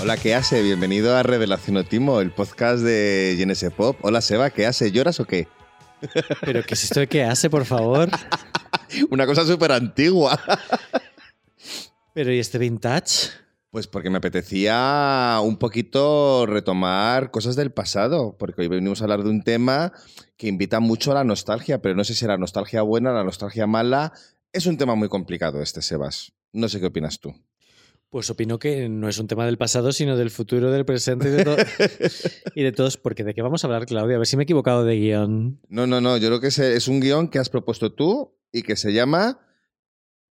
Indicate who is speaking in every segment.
Speaker 1: Hola, ¿qué hace? Bienvenido a Revelación Otimo, el podcast de GNS Pop. Hola, Seba, ¿qué hace? ¿Lloras o qué?
Speaker 2: ¿Pero qué es esto de qué hace, por favor?
Speaker 1: Una cosa súper antigua.
Speaker 2: ¿Pero y este vintage?
Speaker 1: Pues porque me apetecía un poquito retomar cosas del pasado, porque hoy venimos a hablar de un tema que invita mucho a la nostalgia, pero no sé si la nostalgia buena, la nostalgia mala. Es un tema muy complicado este, Sebas. No sé qué opinas tú.
Speaker 2: Pues opino que no es un tema del pasado, sino del futuro, del presente y de, to y de todos. Porque ¿de qué vamos a hablar, Claudia? A ver si me he equivocado de guion.
Speaker 1: No, no, no. Yo creo que es un guion que has propuesto tú y que se llama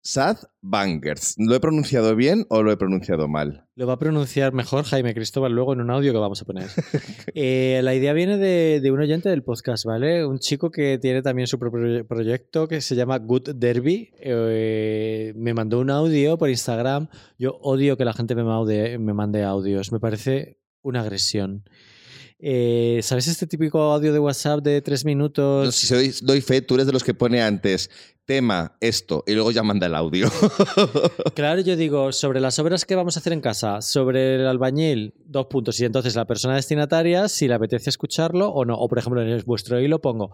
Speaker 1: Sad Bangers. ¿Lo he pronunciado bien o lo he pronunciado mal?
Speaker 2: Lo va a pronunciar mejor Jaime Cristóbal luego en un audio que vamos a poner. eh, la idea viene de, de, un oyente del podcast, ¿vale? Un chico que tiene también su propio proyecto que se llama Good Derby. Eh, me mandó un audio por Instagram. Yo odio que la gente me, maude, me mande audios. Me parece una agresión. Eh, ¿Sabes este típico audio de WhatsApp de tres minutos?
Speaker 1: No, si doy, doy fe, tú eres de los que pone antes tema, esto, y luego ya manda el audio.
Speaker 2: claro, yo digo, sobre las obras que vamos a hacer en casa, sobre el albañil, dos puntos. Y entonces la persona destinataria, si le apetece escucharlo o no. O por ejemplo, en vuestro hilo pongo.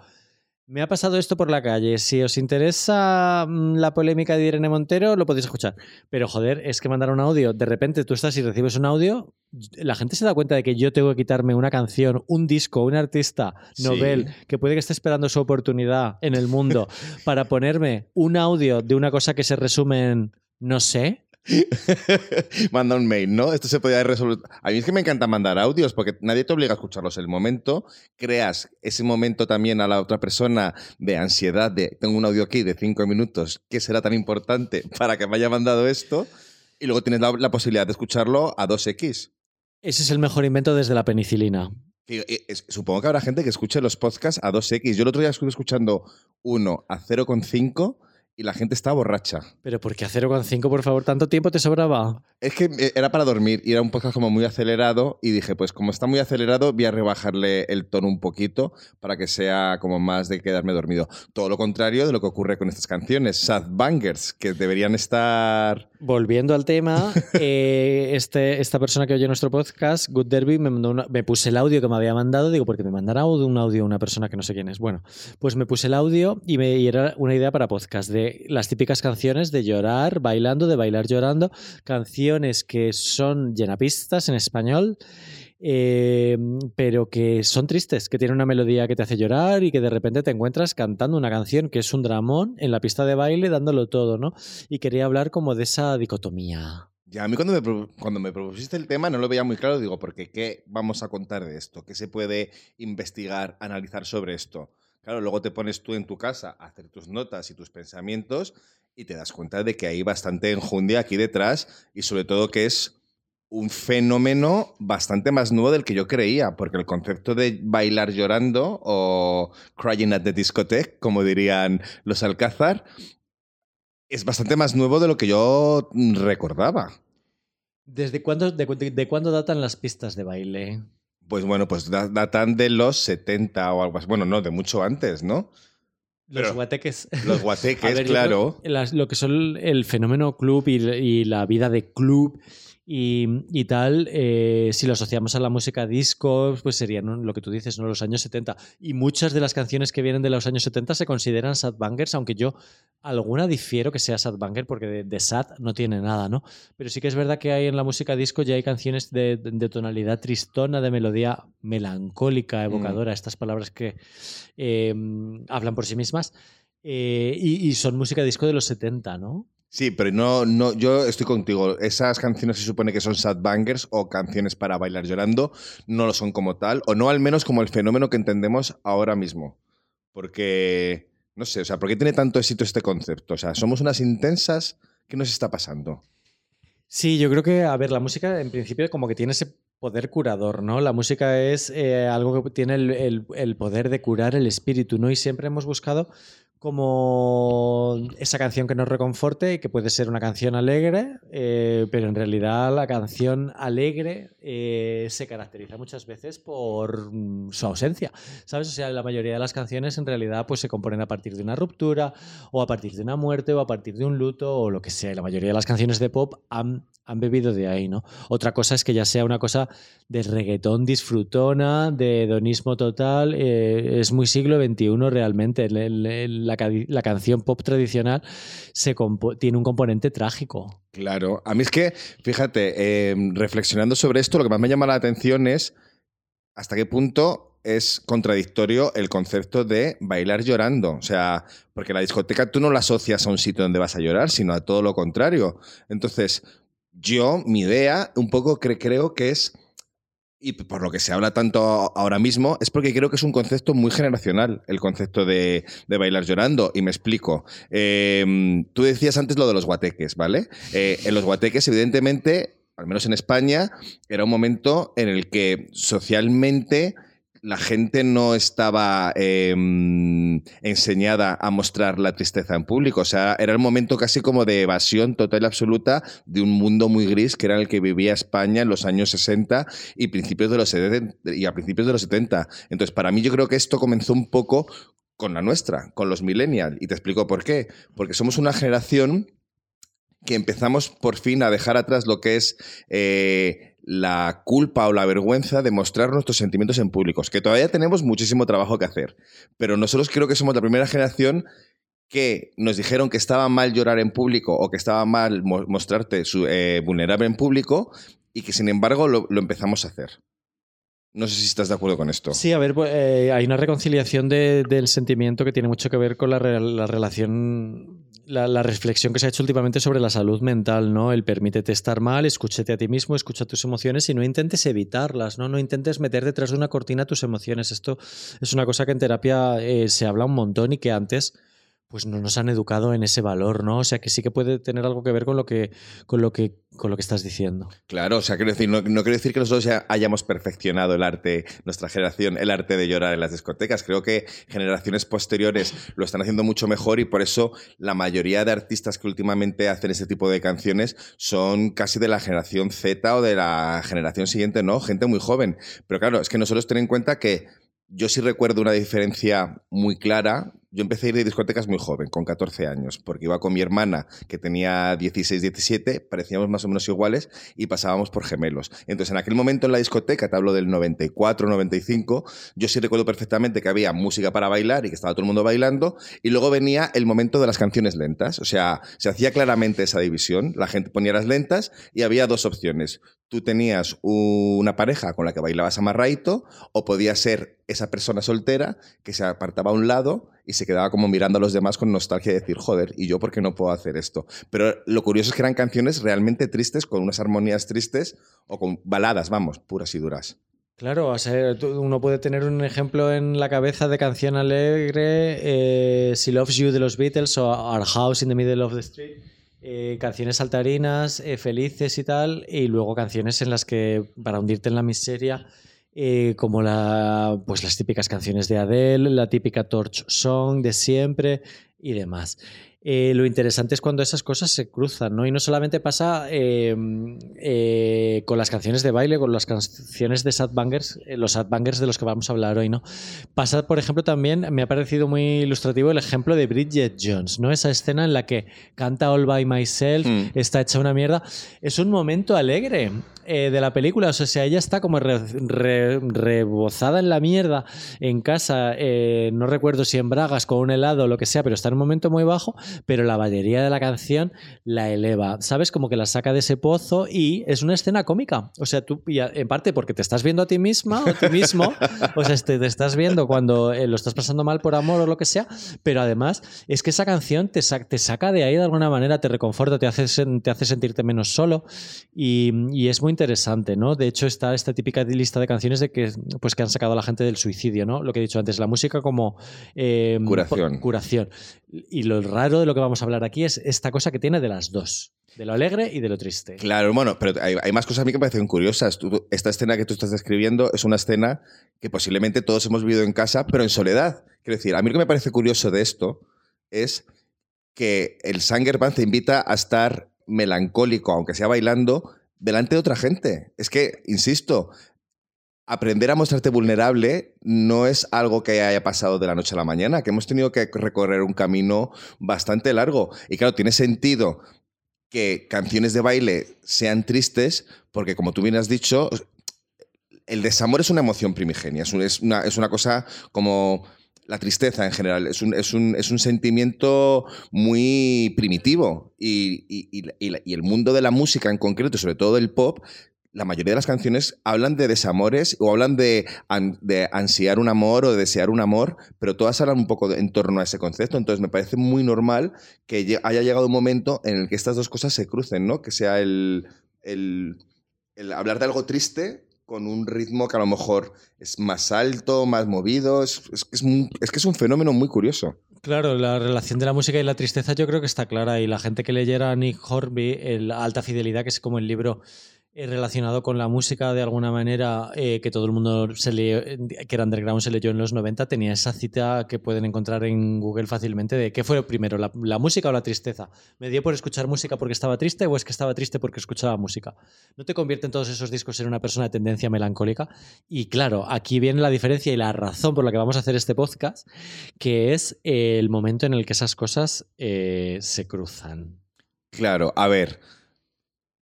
Speaker 2: Me ha pasado esto por la calle. Si os interesa la polémica de Irene Montero, lo podéis escuchar. Pero joder, es que mandar un audio. De repente tú estás y recibes un audio. La gente se da cuenta de que yo tengo que quitarme una canción, un disco, un artista, novel, sí. que puede que esté esperando su oportunidad en el mundo para ponerme un audio de una cosa que se resume en no sé.
Speaker 1: Manda un mail, ¿no? Esto se podría resolver. A mí es que me encanta mandar audios porque nadie te obliga a escucharlos en el momento. Creas ese momento también a la otra persona de ansiedad de tengo un audio aquí de cinco minutos, ¿qué será tan importante para que me haya mandado esto? Y luego tienes la, la posibilidad de escucharlo a 2x.
Speaker 2: Ese es el mejor invento desde la penicilina.
Speaker 1: Supongo que habrá gente que escuche los podcasts a 2x. Yo el otro día estuve escuchando uno a 0,5 y la gente está borracha.
Speaker 2: Pero ¿por qué a 0,5, por favor? ¿Tanto tiempo te sobraba?
Speaker 1: Es que eh, era para dormir y era un podcast como muy acelerado y dije, pues como está muy acelerado, voy a rebajarle el tono un poquito para que sea como más de quedarme dormido. Todo lo contrario de lo que ocurre con estas canciones, sad bangers, que deberían estar...
Speaker 2: Volviendo al tema, eh, este, esta persona que oye nuestro podcast, Good Derby, me, mandó una, me puse el audio que me había mandado, digo, porque me mandará un audio una persona que no sé quién es. Bueno, pues me puse el audio y, me, y era una idea para podcast de las típicas canciones de llorar, bailando, de bailar llorando, canciones que son llenapistas en español, eh, pero que son tristes, que tienen una melodía que te hace llorar y que de repente te encuentras cantando una canción que es un dramón en la pista de baile dándolo todo, ¿no? Y quería hablar como de esa dicotomía.
Speaker 1: Ya, a mí cuando me, cuando me propusiste el tema no lo veía muy claro, digo, porque ¿qué vamos a contar de esto? ¿Qué se puede investigar, analizar sobre esto? Claro, luego te pones tú en tu casa a hacer tus notas y tus pensamientos y te das cuenta de que hay bastante enjundia aquí detrás y sobre todo que es un fenómeno bastante más nuevo del que yo creía, porque el concepto de bailar llorando o crying at the discotheque, como dirían los Alcázar, es bastante más nuevo de lo que yo recordaba.
Speaker 2: ¿Desde cuándo, de, cuándo datan las pistas de baile?
Speaker 1: Pues bueno, pues datan de los 70 o algo así. Bueno, no, de mucho antes, ¿no?
Speaker 2: Los Pero, guateques.
Speaker 1: Los guateques, ver, claro.
Speaker 2: Las, lo que son el fenómeno club y, y la vida de club y, y tal, eh, si lo asociamos a la música disco, pues serían ¿no? lo que tú dices, ¿no? los años 70. Y muchas de las canciones que vienen de los años 70 se consideran sad bangers, aunque yo alguna difiero que sea sad banger, porque de, de, sad no tiene nada, ¿no? Pero sí que es verdad que hay en la música disco ya hay canciones de, de, de tonalidad tristona, de melodía melancólica, evocadora, mm. estas palabras que eh, hablan por sí mismas. Eh, y, y, son música disco de los 70, ¿no?
Speaker 1: Sí, pero no, no, yo estoy contigo. Esas canciones se supone que son sad bangers o canciones para bailar llorando, no lo son como tal, o no al menos como el fenómeno que entendemos ahora mismo. Porque, no sé, o sea, ¿por qué tiene tanto éxito este concepto? O sea, somos unas intensas, ¿qué nos está pasando?
Speaker 2: Sí, yo creo que, a ver, la música en principio como que tiene ese poder curador, ¿no? La música es eh, algo que tiene el, el, el poder de curar el espíritu, ¿no? Y siempre hemos buscado como esa canción que nos reconforte y que puede ser una canción alegre, eh, pero en realidad la canción alegre eh, se caracteriza muchas veces por mm, su ausencia, ¿sabes? O sea, la mayoría de las canciones en realidad pues se componen a partir de una ruptura o a partir de una muerte o a partir de un luto o lo que sea. La mayoría de las canciones de pop han, han bebido de ahí, ¿no? Otra cosa es que ya sea una cosa de reggaetón disfrutona, de hedonismo total, eh, es muy siglo XXI realmente. La, la, canción pop tradicional se tiene un componente trágico.
Speaker 1: Claro, a mí es que, fíjate, em, reflexionando sobre esto, lo que más me llama la atención es hasta qué punto es contradictorio el concepto de bailar llorando. O sea, porque la discoteca tú no la asocias a un sitio donde vas a llorar, sino a todo lo contrario. Entonces, yo, mi idea, un poco creo que es y por lo que se habla tanto ahora mismo, es porque creo que es un concepto muy generacional, el concepto de, bailar llorando. Y me explico. Em, tú decías antes lo de los guateques, ¿vale? Eh, en los guateques, evidentemente, al menos en España, era un momento en el que socialmente la gente no estaba em, enseñada a mostrar la tristeza en público. O sea, era el momento casi como de evasión total y absoluta de un mundo muy gris que era el que vivía España en los años 60 y, principios de los y a principios de los 70. Entonces, para mí yo creo que esto comenzó un poco con la nuestra, con los millennials. Y te explico por qué. Porque somos una generación que empezamos por fin a dejar atrás lo que es... Eh, la culpa o la vergüenza de mostrar nuestros sentimientos en públicos, que todavía tenemos muchísimo trabajo que hacer. Pero nosotros creo que somos la primera generación que nos dijeron que estaba mal llorar en público o que estaba mal mostrarte eh, vulnerable en público y que sin embargo lo, empezamos a hacer. No sé si estás de acuerdo con esto.
Speaker 2: Sí, a ver, pues, eh, hay una reconciliación del sentimiento que tiene mucho que ver con la relación la, reflexión que se ha hecho últimamente sobre la salud mental, ¿no? El permítete estar mal, escúchate a ti mismo, escucha tus emociones y no intentes evitarlas, ¿no? No intentes meter detrás de una cortina tus emociones. Esto es una cosa que en terapia eh, se habla un montón y que antes pues no nos han educado en ese valor, ¿no? O sea que sí que puede tener algo que ver con lo que, con lo que, con lo que estás diciendo.
Speaker 1: Claro, o sea, quiero decir, no, quiero decir que nosotros ya hayamos perfeccionado el arte, nuestra generación, el arte de llorar en las discotecas. Creo que generaciones posteriores lo están haciendo mucho mejor y por eso la mayoría de artistas que últimamente hacen ese tipo de canciones son casi de la generación Z o de la generación siguiente, ¿no? Gente muy joven. Pero claro, es que nosotros ten en cuenta que yo sí recuerdo una diferencia muy clara yo empecé a ir de discotecas muy joven, con 14 años, porque iba con mi hermana, que tenía 16, 17, parecíamos más o menos iguales y pasábamos por gemelos. Entonces, en aquel momento en la discoteca, te hablo del 94, 95, yo sí recuerdo perfectamente que había música para bailar y que estaba todo el mundo bailando, y luego venía el momento de las canciones lentas. O sea, se hacía claramente esa división. La gente ponía las lentas y había dos opciones. Tú tenías una pareja con la que bailabas amarraito, o podía ser esa persona soltera que se apartaba a un lado y se quedaba como mirando a los demás con nostalgia y decir, joder, ¿y yo por qué no puedo hacer esto? Pero lo curioso es que eran canciones realmente tristes, con unas armonías tristes o con baladas, vamos, puras y duras.
Speaker 2: Claro, uno puede tener un ejemplo en la cabeza de canción alegre, eh, Si Loves You de los Beatles o Our House in the Middle of the Street. Eh, canciones saltarinas, eh, felices y tal, y luego canciones en las que, para hundirte en la miseria, eh, como la, pues las típicas canciones de Adele, la típica Torch Song de siempre y demás. Eh, lo interesante es cuando esas cosas se cruzan, ¿no? Y no solamente pasa eh, con las canciones de baile, con las canciones de sad bangers, los sad bangers de los que vamos a hablar hoy, ¿no? Pasa, por ejemplo, también, me ha parecido muy ilustrativo el ejemplo de Bridget Jones, ¿no? Esa escena en la que canta All by Myself, mm. está hecha una mierda. Es un momento alegre de la película, o sea, ella está como rebozada en la mierda en casa, no recuerdo si en Bragas con un helado o lo que sea, pero está en un momento muy bajo pero la batería de la canción la eleva, ¿sabes? Como que la saca de ese pozo y es una escena cómica. O sea, tú, en parte porque te estás viendo a ti misma o a ti mismo, o sea, te, te estás viendo cuando eh, lo estás pasando mal por amor o lo que sea, pero además es que esa canción te, te saca de ahí de alguna manera, te reconforta, te hace, te hace sentirte menos solo y, y, es muy interesante, ¿no? De hecho, está esta típica lista de canciones de que, pues, que han sacado a la gente del suicidio, ¿no? Lo que he dicho antes, la música como...
Speaker 1: Eh, curación.
Speaker 2: Curación. Y lo raro de lo que vamos a hablar aquí es esta cosa que tiene de las dos. De lo alegre y de lo triste.
Speaker 1: Claro, bueno, pero hay, más cosas a mí que me parecen curiosas. esta escena que tú estás describiendo es una escena que posiblemente todos hemos vivido en casa, pero en soledad. Quiero decir, a mí lo que me parece curioso de esto es que el Sanger Band te invita a estar melancólico, aunque sea bailando, delante de otra gente. Es que, insisto, aprender a mostrarte vulnerable no es algo que haya pasado de la noche a la mañana, que hemos tenido que recorrer un camino bastante largo. Y claro, tiene sentido que canciones de baile sean tristes, porque como tú bien has dicho, el desamor es una emoción primigenia, es, una, es una cosa como la tristeza en general. Es un, es un, es un sentimiento muy primitivo y, y, y, el mundo de la música en concreto, sobre todo el pop, la mayoría de las canciones hablan de desamores o hablan de, de, ansiar un amor o de desear un amor, pero todas hablan un poco en torno a ese concepto. Entonces me parece muy normal que haya llegado un momento en el que estas dos cosas se crucen, ¿no? Que sea el, el hablar de algo triste con un ritmo que a lo mejor es más alto, más movido. Es, que es un fenómeno muy curioso.
Speaker 2: Claro, la relación de la música y la tristeza yo creo que está clara y la gente que leyera a Nick Horby, el Alta Fidelidad, que es como el libro relacionado con la música de alguna manera eh, que todo el mundo se que era underground se leyó en los 90, tenía esa cita que pueden encontrar en Google fácilmente de qué fue primero, la, música o la tristeza. ¿Me dio por escuchar música porque estaba triste o es que estaba triste porque escuchaba música? No te convierten todos esos discos en una persona de tendencia melancólica. Y claro, aquí viene la diferencia y la razón por la que vamos a hacer este podcast, que es el momento en el que esas cosas eh, se cruzan.
Speaker 1: Claro, a ver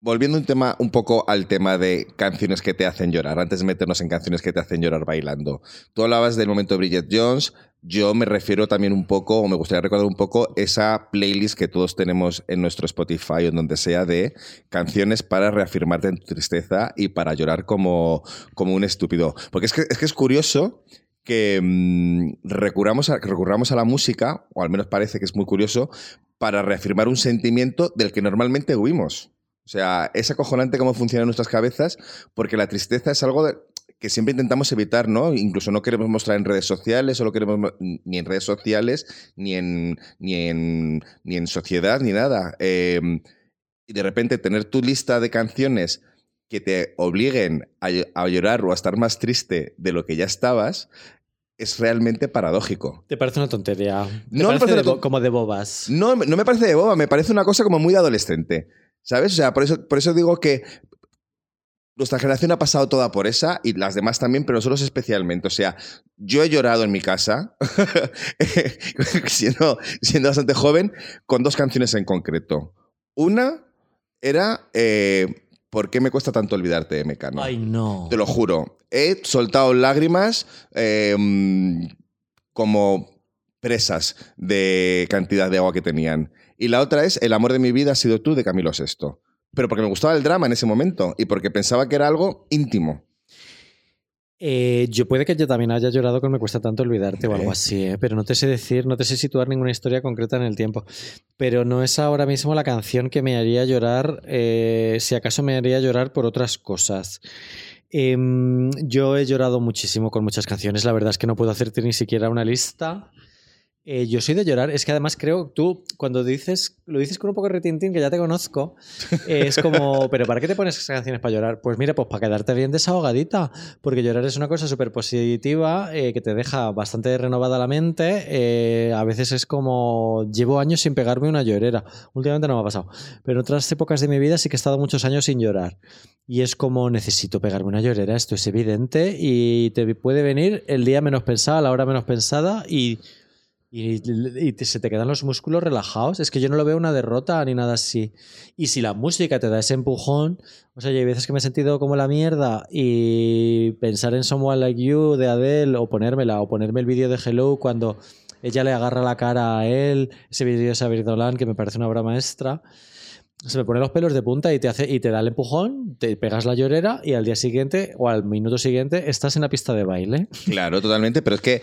Speaker 1: volviendo un, tema, un poco al tema de canciones que te hacen llorar, antes de meternos en canciones que te hacen llorar bailando. Tú hablabas del momento de Bridget Jones, yo me refiero también un poco, o me gustaría recordar un poco, esa playlist que todos tenemos en nuestro Spotify o en donde sea de canciones para reafirmarte en tu tristeza y para llorar como, como un estúpido. Porque es que es, que es curioso que mm, recurramos, recurramos a la música, o al menos parece que es muy curioso, para reafirmar un sentimiento del que normalmente huimos. O sea, es acojonante cómo funciona nuestras cabezas, porque la tristeza es algo que siempre intentamos evitar, ¿no? Incluso no queremos mostrar en redes sociales, o lo queremos ni en redes sociales, ni en, ni en, ni en sociedad, ni nada. Em, y de repente tener tu lista de canciones que te obliguen a, llorar o a estar más triste de lo que ya estabas, es realmente paradójico.
Speaker 2: ¿Te parece una tontería? no me parece como de bobas?
Speaker 1: No, no me parece de boba, me parece una cosa como muy de adolescente. ¿Sabes? O sea, por eso, por eso digo que nuestra generación ha pasado toda por esa y las demás también, pero nosotros especialmente. O sea, yo he llorado en mi casa, siendo, siendo bastante joven, con dos canciones en concreto. Una era eh, ¿Por qué me cuesta tanto olvidarte de Mecano?
Speaker 2: Ay, no.
Speaker 1: Te lo juro. He soltado lágrimas em, como presas de cantidad de agua que tenían. Y la otra es El amor de mi vida ha sido tú de Camilo VI. Pero porque me gustaba el drama en ese momento y porque pensaba que era algo íntimo.
Speaker 2: Eh, yo puede que yo también haya llorado con Me cuesta tanto olvidarte o algo así, ¿eh? pero no te sé decir, no te sé situar ninguna historia concreta en el tiempo. Pero no es ahora mismo la canción que me haría llorar, eh, si acaso me haría llorar por otras cosas. Em, yo he llorado muchísimo con muchas canciones, la verdad es que no puedo hacerte ni siquiera una lista. Eh, yo soy de llorar. Es que además creo, tú cuando dices, lo dices con un poco de retintín, que ya te conozco, es como, ¿pero para qué te pones esas canciones para llorar? Pues mira, pues para quedarte bien desahogadita, porque llorar es una cosa súper positiva, eh, que te deja bastante renovada la mente. Eh, a veces es como, llevo años sin pegarme una llorera. Últimamente no me ha pasado. Pero en otras épocas de mi vida sí que he estado muchos años sin llorar. Y es como, necesito pegarme una llorera, esto es evidente, y te puede venir el día menos pensado, a la hora menos pensada, y y, se te quedan los músculos relajados. Es que yo no lo veo una derrota ni nada así. Y si la música te da ese empujón, o sea, hay veces que me he sentido como la mierda y pensar en Someone Like You de Adele o ponérmela o ponerme el vídeo de Hello cuando ella le agarra la cara a él, ese vídeo de Xavier Dolan que me parece una obra maestra. Se me ponen los pelos de punta y te, hace, y te da el empujón, te pegas la llorera y al día siguiente o al minuto siguiente estás en la pista de baile.
Speaker 1: Claro, totalmente, pero es que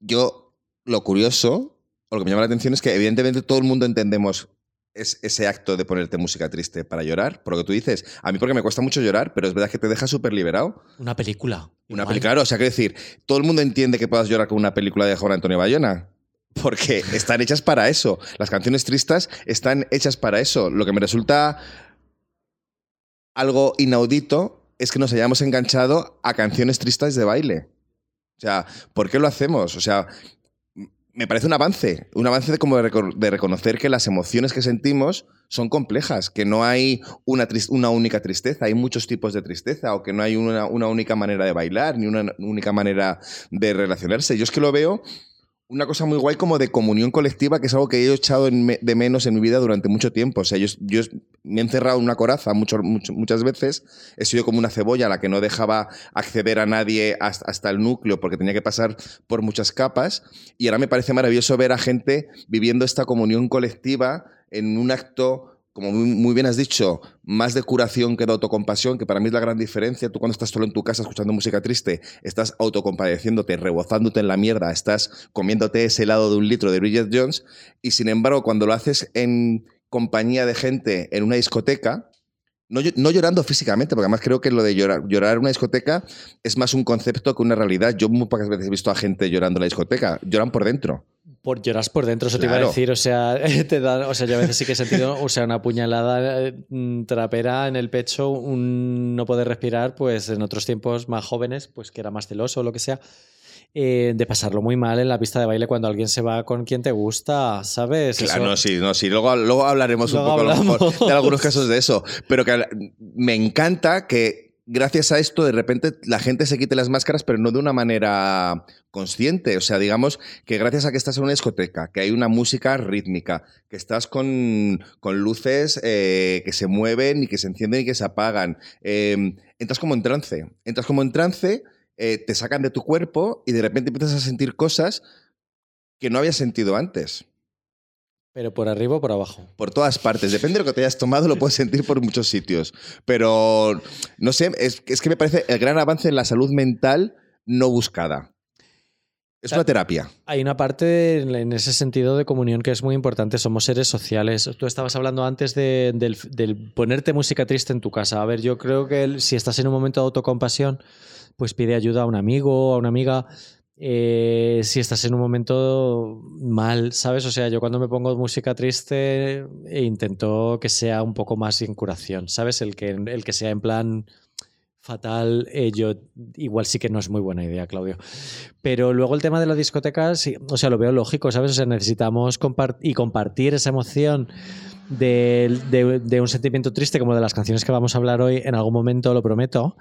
Speaker 1: yo lo curioso, o lo que me llama la atención es que evidentemente todo el mundo entendemos es ese acto de ponerte música triste para llorar, por lo que tú dices. A mí porque me cuesta mucho llorar, pero es verdad que te deja súper liberado.
Speaker 2: Una película.
Speaker 1: Una película, claro. O sea, quiero decir, todo el mundo entiende que puedas llorar con una película de Juan Antonio Bayona. Porque están hechas para eso. Las canciones tristes están hechas para eso. Lo que me resulta algo inaudito es que nos hayamos enganchado a canciones tristes de baile. O sea, ¿por qué lo hacemos? O sea, me parece un avance, un avance de, como de, de reconocer que las emociones que sentimos son complejas, que no hay una, una única tristeza, hay muchos tipos de tristeza, o que no hay una, una única manera de bailar, ni una única manera de relacionarse. Yo es que lo veo una cosa muy guay como de comunión colectiva, que es algo que he echado de menos en mi vida durante mucho tiempo. O sea, yo, yo me he encerrado en una coraza mucho- muchas veces, he sido como una cebolla a la que no dejaba acceder a nadie hasta, hasta el núcleo porque tenía que pasar por muchas capas. Y ahora me parece maravilloso ver a gente viviendo esta comunión colectiva en un acto como muy, bien has dicho, más de curación que de autocompasión, que para mí es la gran diferencia. Tú cuando estás solo en tu casa escuchando música triste, estás autocompadeciéndote, rebozándote en la mierda, estás comiéndote ese helado de un litro de Bridget Jones, y sin embargo, cuando lo haces en compañía de gente en una discoteca, no, no llorando físicamente, porque además creo que lo de llorar, llorar en una discoteca es más un concepto que una realidad. Yo muy pocas veces he visto a gente llorando en la discoteca, lloran por dentro.
Speaker 2: Por, lloras por dentro, eso te iba a decir. O sea, te da, o sea, yo a veces sí que he sentido, o sea, una puñalada eh, mm, trapera en el pecho, un no poder respirar, pues en otros tiempos más jóvenes, pues que era más celoso o lo que sea, eh, de pasarlo muy mal en la pista de baile cuando alguien se va con quien te gusta, ¿sabes?
Speaker 1: Claro,
Speaker 2: Eso-
Speaker 1: no, sí, no, sí. Luego, luego hablaremos
Speaker 2: Luego
Speaker 1: un poco a lo mejor,
Speaker 2: hablamos.
Speaker 1: de algunos casos de eso. Pero que me encanta que gracias a esto de repente la gente se quite las máscaras, pero no de una manera consciente. O sea, digamos que gracias a que estás en una discoteca, que hay una música rítmica, que estás con, con luces eh, que se mueven y que se encienden y que se apagan, eh, entras como en trance. Entras como en trance, eh, te sacan de tu cuerpo y de repente empiezas a sentir cosas que no habías sentido antes.
Speaker 2: Pero por arriba o por abajo.
Speaker 1: Por todas partes. Depende de lo que te hayas tomado, lo puedes sentir por muchos sitios. Pero, no sé, es, es que me parece el gran avance en la salud mental no buscada. Es una terapia.
Speaker 2: Hay una parte en ese sentido de comunión que es muy importante. Somos seres sociales. Tú estabas hablando antes de- del, del ponerte música triste en tu casa. A ver, yo creo que el- si estás en un momento de autocompasión, pues pide ayuda a un amigo, a una amiga. Eh, si estás en un momento mal, ¿sabes? O sea, yo cuando me pongo música triste eh, intento que sea un poco más en curación, ¿sabes? El que, el que sea en plan fatal, eh, yo igual sí que no es muy buena idea, Claudio. Pero luego el tema de la discoteca, sí, o sea, lo veo lógico, ¿sabes? O sea, necesitamos compart y compartir esa emoción de, de- de un sentimiento triste como de las canciones que vamos a hablar hoy en algún momento, lo prometo.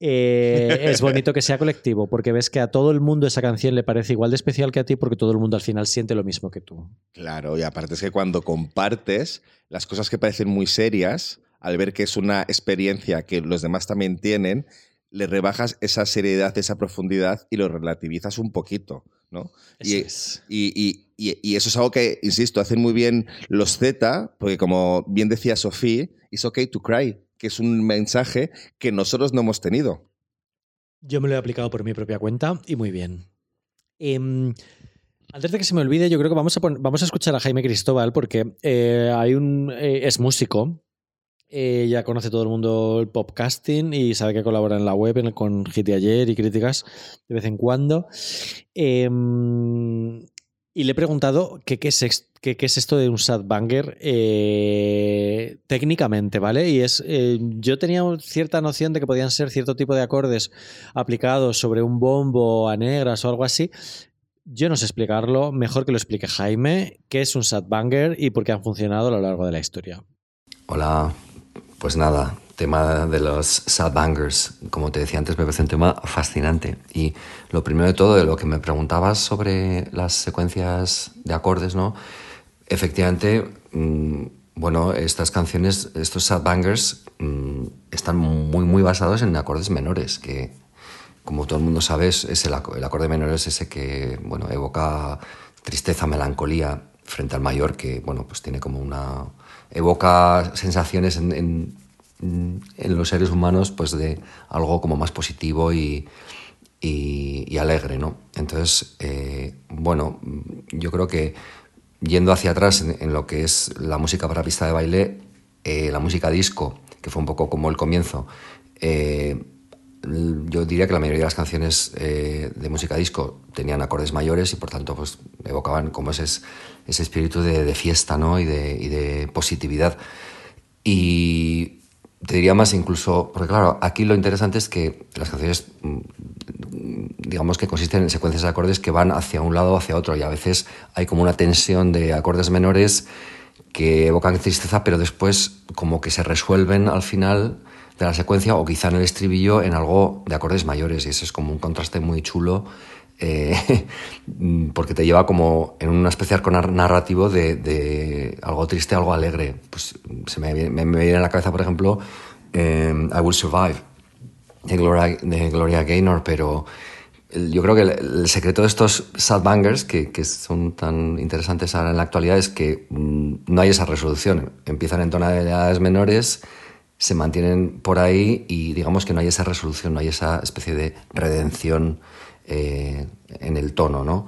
Speaker 2: Eh, es bonito que sea colectivo, porque ves que a todo el mundo esa canción le parece igual de especial que a ti, porque todo el mundo al final siente lo mismo que tú.
Speaker 1: Claro, y aparte es que cuando compartes las cosas que parecen muy serias, al ver que es una experiencia que los demás también tienen, le rebajas esa seriedad, esa profundidad y lo relativizas un poquito, ¿no?
Speaker 2: Eso
Speaker 1: Y-
Speaker 2: es.
Speaker 1: Y, y- y- y eso es algo que, insisto, hacen muy bien los Z, porque como bien decía Sofía, it's okay to cry, que es un mensaje que nosotros no hemos tenido.
Speaker 2: Yo me lo he aplicado por mi propia cuenta y muy bien. Em, antes de que se me olvide, yo creo que vamos a, vamos a escuchar a Jaime Cristóbal porque eh, hay un, eh, es músico. eh, ya conoce todo el mundo el podcasting y sabe que colabora en la web en el- con Hit ayer y críticas de vez en cuando. Y le he preguntado qué es, esto de un sad banger eh, técnicamente, ¿vale? Y es, eh, yo tenía cierta noción de que podían ser cierto tipo de acordes aplicados sobre un bombo a negras o algo así. Yo no sé explicarlo, mejor que lo explique Jaime, qué es un sad banger y por qué han funcionado a lo largo de la historia.
Speaker 3: Hola, pues nada, tema de los sad bangers. Como te decía antes, me parece un tema fascinante. Y lo primero de todo, de lo que me preguntabas sobre las secuencias de acordes, ¿no? Efectivamente, mm, bueno, estas canciones, estos sad bangers, mm, están muy, muy basados en acordes menores, que como todo el mundo sabe, es, el, el acorde menor es ese que, bueno, evoca tristeza, melancolía frente al mayor, que, bueno, pues tiene como una... evoca sensaciones en, en- en los seres humanos, pues de algo como más positivo y, y, y alegre, ¿no? Entonces, eh, bueno, yo creo que yendo hacia atrás en, en lo que es la música para pista de baile, eh, la música disco, que fue un poco como el comienzo, eh, yo diría que la mayoría de las canciones eh, de música disco tenían acordes mayores y por tanto pues evocaban como ese, ese espíritu de, de fiesta ¿no? y, de, y de positividad. Y te diría más incluso, porque claro, aquí lo interesante es que las canciones mm, digamos que consisten en secuencias de acordes que van hacia un lado o hacia otro y a veces hay como una tensión de acordes menores que evocan tristeza, pero después como que se resuelven al final de la secuencia o quizá en el estribillo en algo de acordes mayores y ese es como un contraste muy chulo eh, porque te lleva como en una especie de narrativo de, algo triste, algo alegre. Pues se me, viene a la cabeza, por ejemplo, eh, I Will Survive de Gloria, de Gloria Gaynor, pero yo creo que el, secreto de estos sad bangers, que, que, son tan interesantes ahora en la actualidad, es que mm, no hay esa resolución. Empiezan en tonalidades menores, se mantienen por ahí y digamos que no hay esa resolución, no hay esa especie de redención eh, en el tono, ¿no?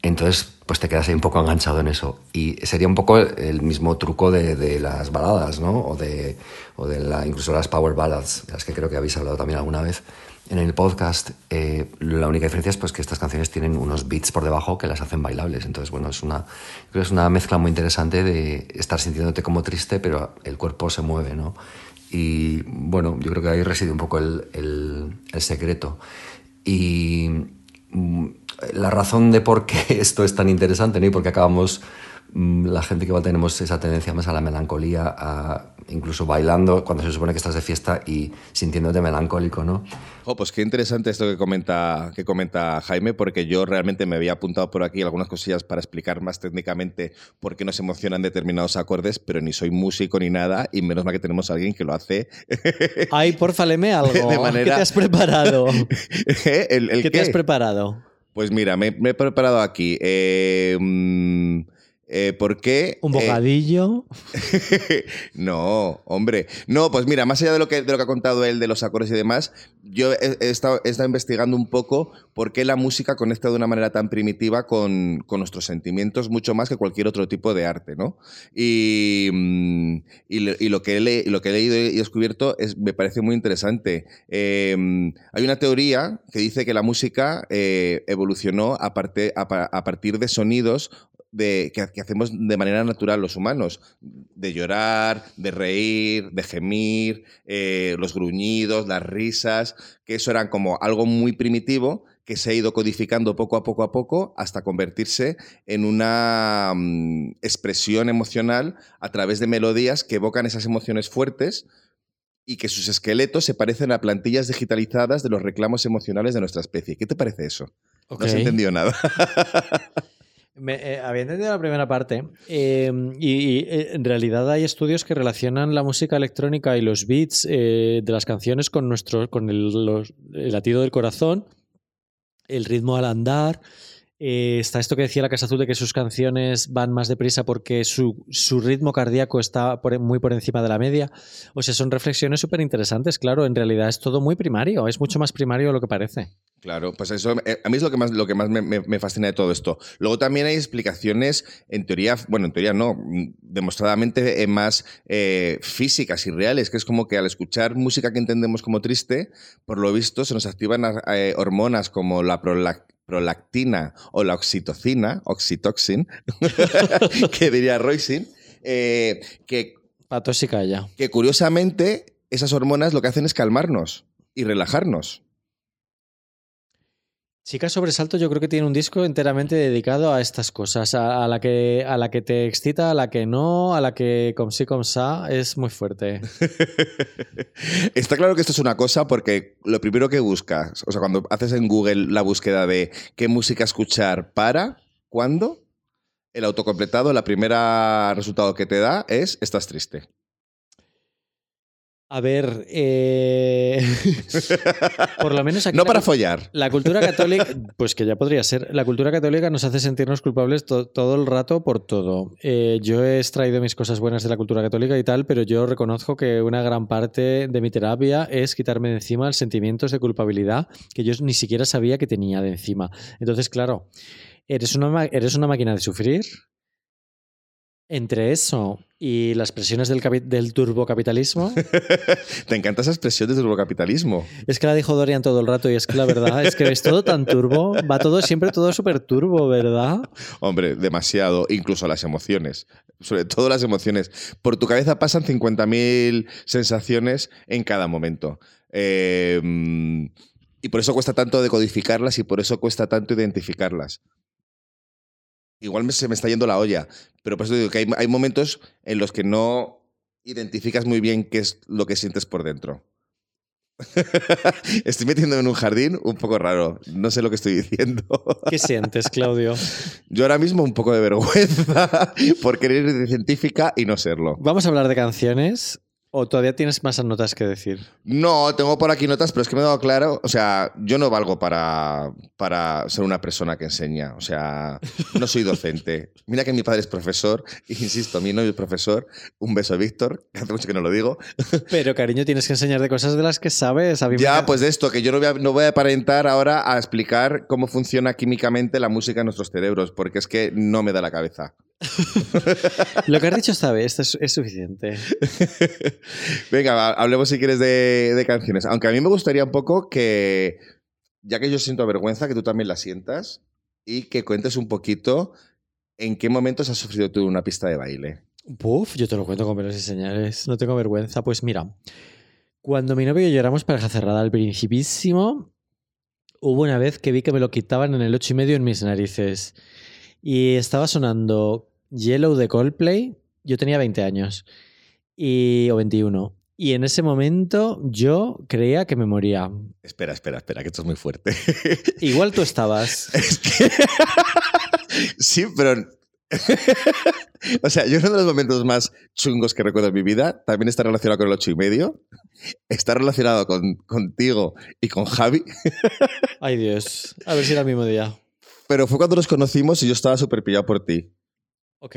Speaker 3: Entonces, pues te quedas ahí un poco enganchado en eso. Y sería un poco el mismo truco de, de las baladas, ¿no? O de, o de la, incluso las power ballads, de las que creo que habéis hablado también alguna vez en el podcast. Eh, la única diferencia es pues, que estas canciones tienen unos beats por debajo que las hacen bailables. Entonces, bueno, es una, creo que es una mezcla muy interesante de estar sintiéndote como triste, pero el cuerpo se mueve, ¿no? Y bueno, yo creo que ahí reside un poco el, el, el secreto. Y mm, la razón de por qué esto es tan interesante. Y por qué acabamos la gente que igual tenemos esa tendencia más a la melancolía, a incluso bailando cuando se supone que estás de fiesta y sintiéndote melancólico, ¿no?
Speaker 1: Oh, pues qué interesante esto que comenta, que comenta Jaime, porque yo realmente me había apuntado por aquí algunas cosillas para explicar más técnicamente por qué nos emocionan determinados acordes, pero ni soy músico ni nada, y menos mal que tenemos a alguien que lo hace.
Speaker 2: Ay, porfa, leme algo. ¿Qué te has preparado?
Speaker 1: ¿El,
Speaker 2: qué, te has preparado?
Speaker 1: Pues mira, me, he preparado aquí. Eh, mm, eh, ¿Por qué?
Speaker 2: ¿Un eh, bocadillo?
Speaker 1: no, hombre. No, pues mira, más allá de lo, que, de lo que ha contado él de los acordes y demás, yo he, estado, investigando un poco por qué la música conecta de una manera tan primitiva con, nuestros sentimientos, mucho más que cualquier otro tipo de arte, ¿no? Y, mm, lo, que he lo que he leído y descubierto es, me parece muy interesante. Em, hay una teoría que dice que la música eh, evolucionó a, a partir de sonidos de, que, hacemos de manera natural los humanos, de llorar, de reír, de gemir, eh, los gruñidos, las risas, que eso eran como algo muy primitivo que se ha ido codificando poco a poco a poco hasta convertirse en una mm, expresión emocional a través de melodías que evocan esas emociones fuertes y que sus esqueletos se parecen a plantillas digitalizadas de los reclamos emocionales de nuestra especie. ¿Qué te parece eso? No has entendido nada.
Speaker 2: Eh, había entendido la primera parte. Em, y, eh, en realidad hay estudios que relacionan la música electrónica y los beats eh, de las canciones con, nuestro, con el, latido del corazón, el ritmo al andar. Está esto que decía la Casa Azul de que sus canciones van más deprisa porque su, ritmo cardíaco está muy por encima de la media. O sea, son reflexiones súper interesantes, claro. En realidad es todo muy primario, es mucho más primario de lo que parece.
Speaker 1: Claro, pues eso eh, a mí es lo que más, me, fascina de todo esto. Luego también hay explicaciones, en teoría, bueno, en teoría no, mm, demostradamente eh, más eh, físicas y reales, que es como que al escuchar música que entendemos como triste, por lo visto se nos activan hormonas como la prolactina o la oxitocina, oxitoxin, que diría Roisin, que...
Speaker 2: Patóxica ya.
Speaker 1: Que curiosamente esas hormonas lo que hacen es calmarnos y relajarnos.
Speaker 2: Chica Sobresalto yo creo que tiene un disco enteramente dedicado a estas cosas, a, la, que, a la que te excita, a la que no, a la que com sí com sa, es muy fuerte.
Speaker 1: Está claro que esto es una cosa porque lo primero que buscas, o sea, cuando haces en Google la búsqueda de qué música escuchar para, ¿cuándo? El autocompletado, la primera resultado que te da es estás triste.
Speaker 2: A ver, eh, por lo menos aquí.
Speaker 1: No para follar.
Speaker 2: La cultura católica, pues que ya podría ser. La cultura católica nos hace sentirnos culpables todo el rato por todo. Eh, yo he extraído mis cosas buenas de la cultura católica y tal, pero yo reconozco que una gran parte de mi terapia es quitarme de encima sentimientos de culpabilidad que yo ni siquiera sabía que tenía de encima. Entonces, claro, eres una, eres una máquina de sufrir entre eso y las presiones del, del turbocapitalismo.
Speaker 1: Te encanta esa expresión del turbocapitalismo.
Speaker 2: Es que la dijo Dorian todo el rato y es que la verdad es que es todo tan turbo, va todo siempre todo súper turbo, ¿verdad?
Speaker 1: Hombre, demasiado, incluso las emociones, sobre todo las emociones. Por tu cabeza pasan 50.000 sensaciones en cada momento. Eh, Y por eso cuesta tanto decodificarlas y por eso cuesta tanto identificarlas. Igual me- se me está yendo la olla, pero por eso digo que hay, hay momentos en los que no identificas muy bien qué es lo que sientes por dentro. estoy metiéndome en un jardín un poco raro. No sé lo que estoy diciendo.
Speaker 2: ¿Qué sientes, Claudio?
Speaker 1: Yo ahora mismo un poco de vergüenza por querer ir de científica y no serlo.
Speaker 2: ¿Vamos a hablar de canciones o todavía tienes más notas que decir?
Speaker 1: No, tengo por aquí notas, pero es que me he dado claro, o sea, yo no valgo para, para ser una persona que enseña, o sea, no soy docente. Mira que mi padre es profesor, e insisto, mi novio es profesor, un beso Víctor, que hace mucho que no lo digo.
Speaker 2: Pero, cariño, tienes que enseñar de cosas de las que sabes. A mí
Speaker 1: Ya, pues de esto, que yo no voy, a, no voy a aparentar ahora a explicar cómo funciona químicamente la música en nuestros cerebros, porque es que no me da la cabeza.
Speaker 2: Lo que has dicho esta vez es, es suficiente.
Speaker 1: Venga, va, hablemos si quieres de, de canciones. Aunque a mí me gustaría un poco que, ya que yo siento vergüenza, que tú también la sientas y que cuentes un poquito en qué momentos has sufrido tú una pista de baile.
Speaker 2: Puf, yo te lo cuento con pelos y señales. No tengo vergüenza. Pues mira, cuando mi novio y yo éramos pareja cerrada al principísimo, hubo una vez que vi que me lo quitaban en el ocho y medio en mis narices. Y estaba sonando Yellow de Coldplay. Yo tenía 20 años. Y, o 21. Y en ese momento yo creía que me moría.
Speaker 1: Espera, espera, espera, que esto es muy fuerte.
Speaker 2: Igual tú estabas.
Speaker 1: es que... sí, pero... o sea, yo uno de los momentos más chungos que recuerdo en mi vida también está relacionado con el ocho y medio. Está relacionado con, contigo y con Javi.
Speaker 2: Ay Dios. A ver si era el mismo día.
Speaker 1: Pero fue cuando nos conocimos y yo estaba súper pillado por ti.
Speaker 2: Ok.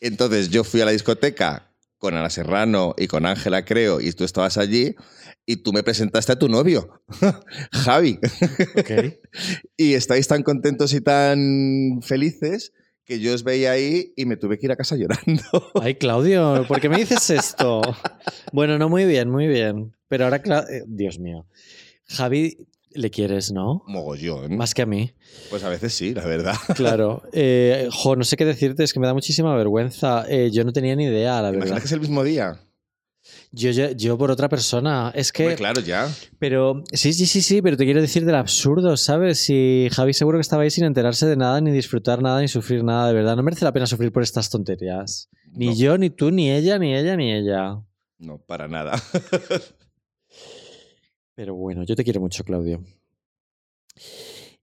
Speaker 1: Entonces yo fui a la discoteca con Ana Serrano y con Ángela, creo, y tú estabas allí y tú me presentaste a tu novio, Javi.
Speaker 2: Ok.
Speaker 1: y estáis tan contentos y tan felices que yo os veía ahí y me tuve que ir a casa llorando.
Speaker 2: Ay, Claudio, ¿por qué me dices esto? Bueno, no, muy bien, muy bien. Pero ahora, Cla- eh, Dios mío. Javi, le quieres, ¿no?
Speaker 1: Mogollón.
Speaker 2: Más que a mí.
Speaker 1: Pues a veces sí, la verdad.
Speaker 2: Claro. Eh, jo, no sé qué decirte, es que me da muchísima vergüenza. Eh, yo no tenía ni idea, la
Speaker 1: ¿Te
Speaker 2: verdad.
Speaker 1: que es el mismo día?
Speaker 2: Yo, yo, yo por otra persona. Es que.
Speaker 1: Hombre, claro, ya.
Speaker 2: Pero sí, sí, sí, sí, pero te quiero decir del absurdo, ¿sabes? Si Javi seguro que estaba ahí sin enterarse de nada, ni disfrutar nada, ni sufrir nada, de verdad. No merece la pena sufrir por estas tonterías. Ni
Speaker 1: No,
Speaker 2: yo, ni tú, ni ella, ni ella, ni ella.
Speaker 1: No, para nada.
Speaker 2: Pero bueno, yo te quiero mucho, Claudio.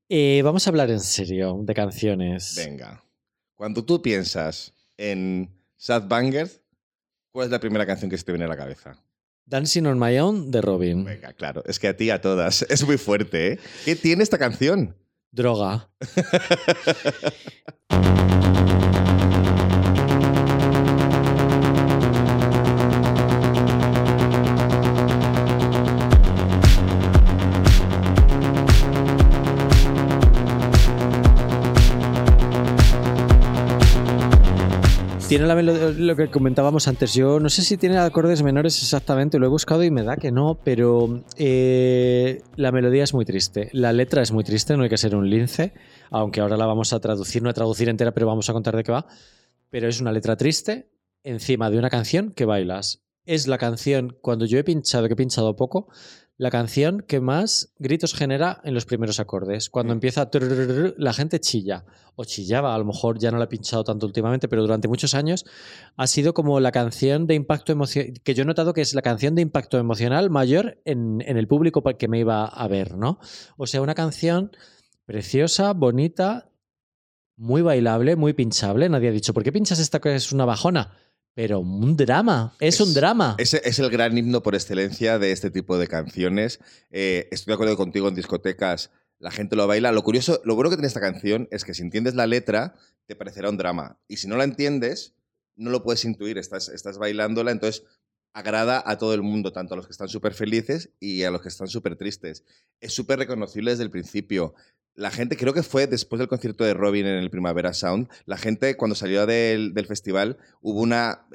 Speaker 2: Eh, vamos a hablar en serio de canciones.
Speaker 1: Venga. Cuando tú piensas en Sad Banger, ¿cuál es la primera canción que se te viene a la cabeza?
Speaker 2: Dancing on My Own de Robin.
Speaker 1: Venga, claro. Es que a ti, a todas. Es muy fuerte, ¿eh? ¿Qué tiene esta canción?
Speaker 2: Droga. Tiene la lo que comentábamos antes. Yo no sé si tiene acordes menores exactamente, lo he buscado y me da que no, pero eh, la melodía es muy triste. La letra es muy triste, no hay que ser un lince, aunque ahora la vamos a traducir, no a traducir entera, pero vamos a contar de qué va. Pero es una letra triste encima de una canción que bailas. Es la canción, cuando yo he pinchado, que he pinchado poco, la canción que más gritos genera en los primeros acordes. Cuando
Speaker 1: Mm.
Speaker 2: empieza la gente chilla o chillaba, a lo mejor ya no la he pinchado tanto últimamente, pero durante muchos años ha sido como la canción de impacto emocional, que yo he notado que es la canción de impacto emocional mayor en, en el público que me iba a ver, ¿no? O sea, una canción preciosa, bonita, muy bailable, muy pinchable. Nadie ha dicho, ¿por qué pinchas esta que es una bajona? Pero un drama, es, un
Speaker 1: Es-
Speaker 2: drama.
Speaker 1: Ese es el gran himno por excelencia de este tipo de canciones. Eh, estoy de acuerdo contigo en discotecas. La gente lo baila. Lo curioso, lo bueno que tiene esta canción es que si entiendes la letra, te parecerá un drama. Y si no la entiendes, no lo puedes intuir. Estás, estás bailándola, entonces agrada a todo el mundo, tanto a los que están súper felices y a los que están súper tristes. Es súper reconocible desde el principio. La gente, creo que fue después del concierto de Robin en el Primavera Sound, la gente cuando salió del, del festival hubo una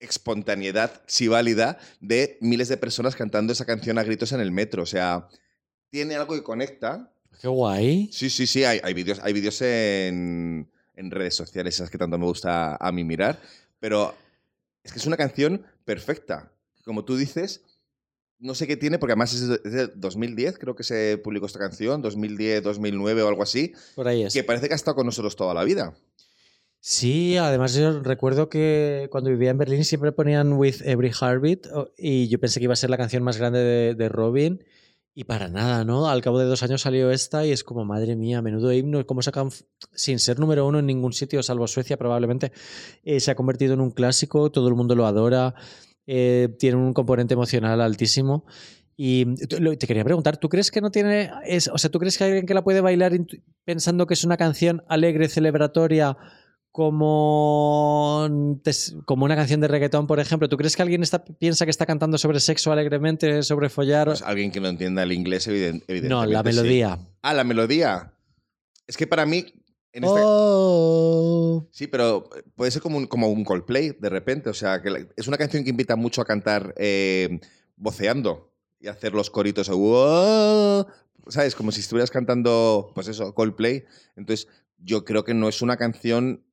Speaker 1: espontaneidad, si válida, de miles de personas cantando esa canción a gritos en el metro. O sea, tiene algo que conecta.
Speaker 2: Qué guay.
Speaker 1: Sí, sí, sí, hay, hay vídeos hay vídeos en, en redes sociales, esas que tanto me gusta a mí mirar, pero es que es una canción perfecta. Como tú dices, no sé qué tiene, porque además es de, es de 2010, creo que se publicó esta canción, 2010, 2009 o algo así,
Speaker 2: Por ahí es.
Speaker 1: que parece que ha estado con nosotros toda la vida.
Speaker 2: Sí, además yo recuerdo que cuando vivía en Berlín siempre ponían With Every Heartbeat y yo pensé que iba a ser la canción más grande de, de Robin y para nada, ¿no? Al cabo de dos años salió esta y es como, madre mía, menudo himno, cómo sacan, sin ser número uno en ningún sitio, salvo Suecia probablemente, eh, se ha convertido en un clásico, todo el mundo lo adora, eh, tiene un componente emocional altísimo. Y te quería preguntar, ¿tú crees que no tiene, es, o sea, ¿tú crees que hay alguien que la puede bailar pensando que es una canción alegre, celebratoria, como, como una canción de reggaetón, por ejemplo. ¿Tú crees que alguien está, piensa que está cantando sobre sexo alegremente, sobre follar?
Speaker 1: Pues alguien que no entienda el inglés, eviden- evidentemente.
Speaker 2: no, la
Speaker 1: sí.
Speaker 2: melodía.
Speaker 1: Ah, la melodía. Es que para mí. En esta-
Speaker 2: Oh.
Speaker 1: Sí, pero puede ser como un, como un Coldplay de repente. O sea, que la- es una canción que invita mucho a cantar eh, voceando y hacer los coritos. ¿Sabes? Como si estuvieras cantando, pues eso, Coldplay. Entonces, yo creo que no es una canción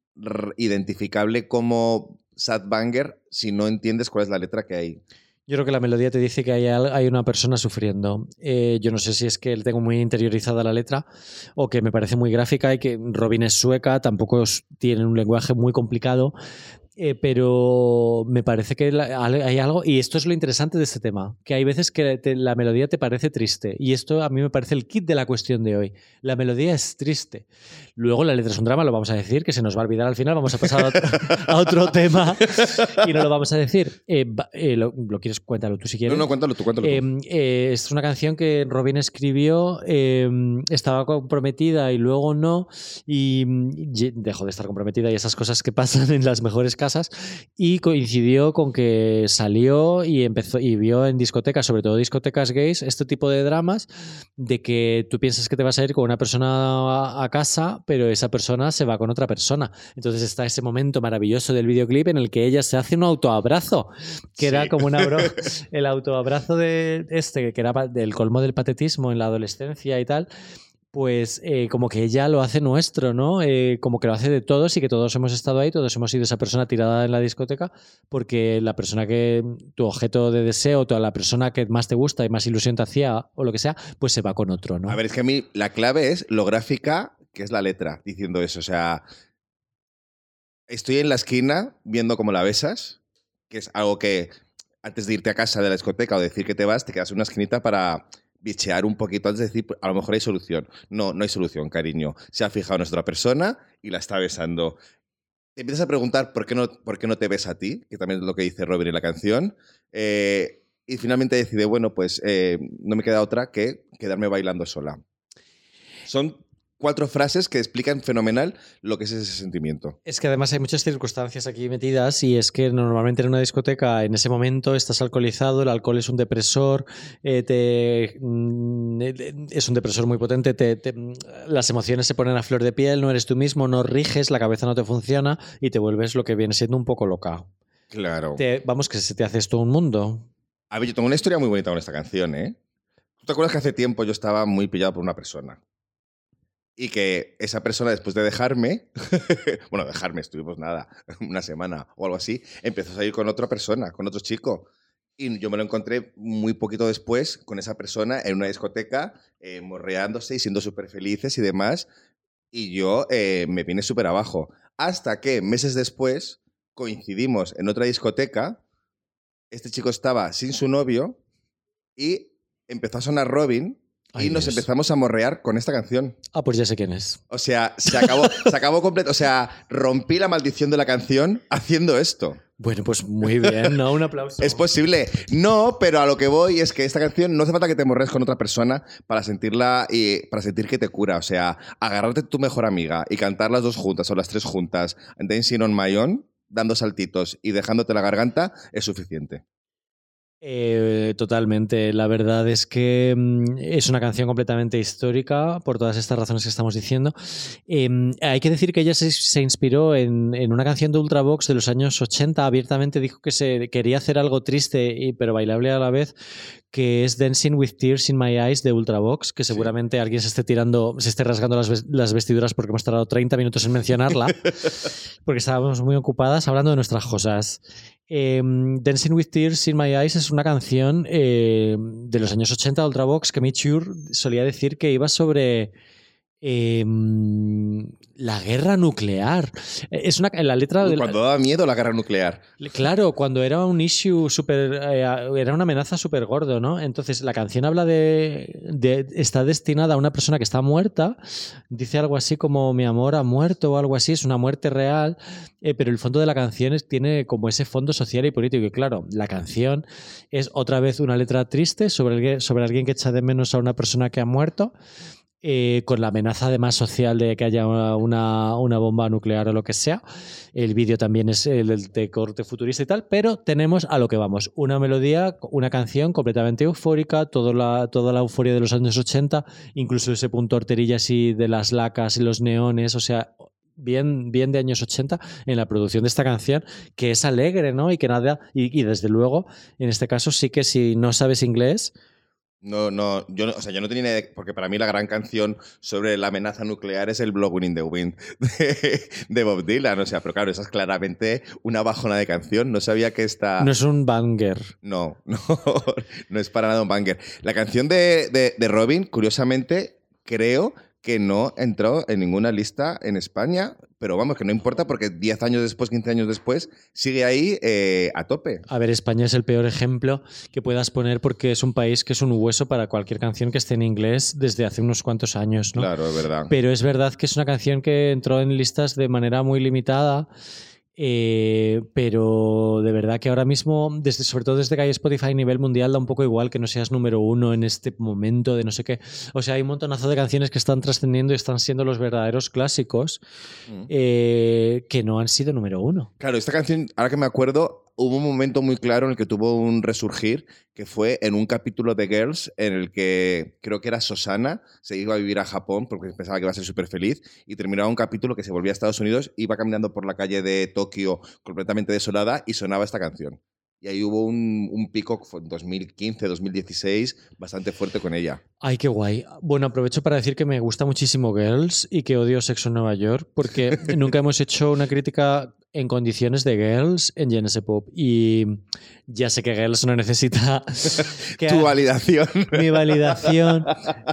Speaker 1: identificable como Sad Banger si no entiendes cuál es la letra que hay.
Speaker 2: Yo creo que la melodía te dice que hay, hay una persona sufriendo. Eh, yo no sé si es que tengo muy interiorizada la letra o que me parece muy gráfica y que Robin es sueca, tampoco es- tiene un lenguaje muy complicado, eh, pero me parece que la- hay algo, y esto es lo interesante de este tema, que hay veces que te- la melodía te parece triste, y esto a mí me parece el kit de la cuestión de hoy. La melodía es triste. Luego la letra es un drama, lo vamos a decir, que se nos va a olvidar al final, vamos a pasar a otro, a otro tema y no lo vamos a decir. Eh, eh, lo, lo quieres? Cuéntalo tú si
Speaker 1: No,
Speaker 2: quieres.
Speaker 1: no, cuéntalo tú, cuéntalo tú.
Speaker 2: Eh, eh, es una canción que Robin escribió, eh, estaba comprometida y luego no, y mm, dejó de estar comprometida y esas cosas que pasan en las mejores casas, y coincidió con que salió y empezó y vio en discotecas, sobre todo discotecas gays, este tipo de dramas de que tú piensas que te vas a ir con una persona a, casa, pero esa persona se va con otra persona. Entonces está ese momento maravilloso del videoclip en el que ella se hace un autoabrazo, que era como una broma el autoabrazo de este, que era del colmo del patetismo en la adolescencia y tal, pues eh, como que ella lo hace nuestro, ¿no? Eh, como que lo hace de todos y que todos hemos estado ahí, todos hemos sido esa persona tirada en la discoteca, porque la persona que, tu objeto de deseo, toda la persona que más te gusta y más ilusión te hacía o lo que sea, pues se va con otro, ¿no?
Speaker 1: A ver, es que a mí la clave es lo gráfica, que es la letra, diciendo eso. O sea, estoy en la esquina viendo cómo la besas, que es algo que antes de irte a casa de la discoteca o decir que te vas, te quedas en una esquinita para bichear un poquito antes de decir, "Pues, a lo mejor hay solución. No, no hay solución, cariño. Se ha fijado en otra persona y la está besando. Te empiezas a preguntar por qué no, por qué no te ves a ti, que también es lo que dice Robin en la canción. eh, y finalmente decide, bueno, pues eh, no me queda otra que quedarme bailando sola. Son cuatro frases que explican fenomenal lo que es ese sentimiento.
Speaker 2: Es que además hay muchas circunstancias aquí metidas y es que normalmente en una discoteca en ese momento estás alcoholizado, el alcohol es un depresor, eh, te, mm, eh, es un depresor muy potente, te- te- mm, las emociones se ponen a flor de piel, no eres tú mismo, no riges, la cabeza no te funciona y te vuelves lo que viene siendo un poco loca.
Speaker 1: Claro.
Speaker 2: Te- vamos, que se te hace esto un mundo.
Speaker 1: A ver, yo tengo una historia muy bonita con esta canción, ¿eh? ¿Tú te acuerdas que hace tiempo yo estaba muy pillado por una persona? Y que esa persona, después de dejarme, bueno, dejarme, estuvimos nada, una semana o algo así, empezó a salir con otra persona, con otro chico. Y yo me lo encontré muy poquito después con esa persona en una discoteca, eh, morreándose y siendo súper felices y demás. Y yo eh, me vine súper abajo. Hasta que meses después coincidimos en otra discoteca. Este chico estaba sin su novio y empezó a sonar Robin
Speaker 2: Ay,
Speaker 1: y nos
Speaker 2: Dios.
Speaker 1: empezamos a morrear con esta canción.
Speaker 2: Ah, pues ya sé quién es.
Speaker 1: O sea, se acabó, se acabó completo. O sea, rompí la maldición de la canción haciendo esto.
Speaker 2: Bueno, pues muy bien, ¿no? Un aplauso.
Speaker 1: Es posible. No, pero a lo que voy es que esta canción no hace falta que te morres con otra persona para sentirla y para sentir que te cura. O sea, agarrarte a tu mejor amiga y cantar las dos juntas o las tres juntas, Dancing on My Own, dando saltitos y dejándote la garganta, es suficiente.
Speaker 2: Eh, totalmente. La verdad es que mm, es una canción completamente histórica por todas estas razones que estamos diciendo. Eh, hay que decir que ella se, se inspiró en, en, una canción de Ultravox de los años 80. Abiertamente dijo que se quería hacer algo triste y, pero bailable a la vez, que es Dancing with Tears in My Eyes de Ultravox, que seguramente alguien se esté tirando, se esté rasgando las, las vestiduras porque hemos tardado 30 minutos en mencionarla, porque estábamos muy ocupadas hablando de nuestras cosas. Eh, Dancing with Tears in My Eyes es una canción eh, de los años 80 de Ultravox que Mitchur solía decir que iba sobre eh, la guerra nuclear. Eh, Es una, en la letra de la-
Speaker 1: Cuando daba miedo la guerra nuclear.
Speaker 2: Claro, cuando era un issue súper. eh, era una amenaza súper gordo, ¿no? Entonces la canción habla de, de- Está destinada a una persona que está muerta. Dice algo así como mi amor ha muerto o algo así. Es una muerte real. eh, pero el fondo de la canción es- tiene como ese fondo social y político. Y claro, la canción es otra vez una letra triste sobre, alguien- sobre alguien que echa de menos a una persona que ha muerto eh, con la amenaza además social de que haya una, una bomba nuclear o lo que sea. El vídeo también es el de corte futurista y tal, pero tenemos a lo que vamos, una melodía, una canción completamente eufórica, toda la, toda la euforia de los años 80, incluso ese punto horterilla así de las lacas y los neones, o sea... Bien, bien de años 80 en la producción de esta canción, que es alegre, ¿no? Y que nada, y desde luego, en este caso sí que si no sabes inglés,
Speaker 1: No, no, yo no, o sea, yo no tenía ni idea, de- porque para mí la gran canción sobre la amenaza nuclear es el Blowing in the Wind de, de Bob Dylan. O sea, pero claro, esa es claramente una bajona de canción. No sabía que esta.
Speaker 2: no es un banger.
Speaker 1: No, no, no es para nada un banger. La canción de, de- de Robin, curiosamente, creo que no entró en ninguna lista en España, pero vamos, que no importa porque 10 años después, 15 años después, sigue ahí eh, a tope.
Speaker 2: A ver, España es el peor ejemplo que puedas poner porque es un país que es un hueso para cualquier canción que esté en inglés desde hace unos cuantos años, ¿no?
Speaker 1: Claro, es verdad.
Speaker 2: Pero es verdad que es una canción que entró en listas de manera muy limitada. Eh, pero de verdad que ahora mismo, desde, sobre todo desde que hay Spotify a nivel mundial, da un poco igual que no seas número uno en este momento de no sé qué. O sea, hay un montonazo de canciones que están trascendiendo y están siendo los verdaderos clásicos
Speaker 1: Mm.
Speaker 2: eh, que no han sido número uno.
Speaker 1: Claro, esta canción, ahora que me acuerdo, hubo un momento muy claro en el que tuvo un resurgir, que fue en un capítulo de Girls, en el que creo que era Susana, se iba a vivir a Japón porque pensaba que iba a ser súper feliz, y terminaba un capítulo que se volvía a Estados Unidos, iba caminando por la calle de Tokio completamente desolada y sonaba esta canción. Y ahí hubo un, un pico, en 2015, 2016, bastante fuerte con ella.
Speaker 2: Ay, qué guay. Bueno, aprovecho para decir que me gusta muchísimo Girls y que odio Sexo en Nueva York porque nunca hemos hecho una crítica en condiciones de Girls en Genesis Pop. Y ya sé que Girls no necesita que
Speaker 1: Tu validación.
Speaker 2: mi validación,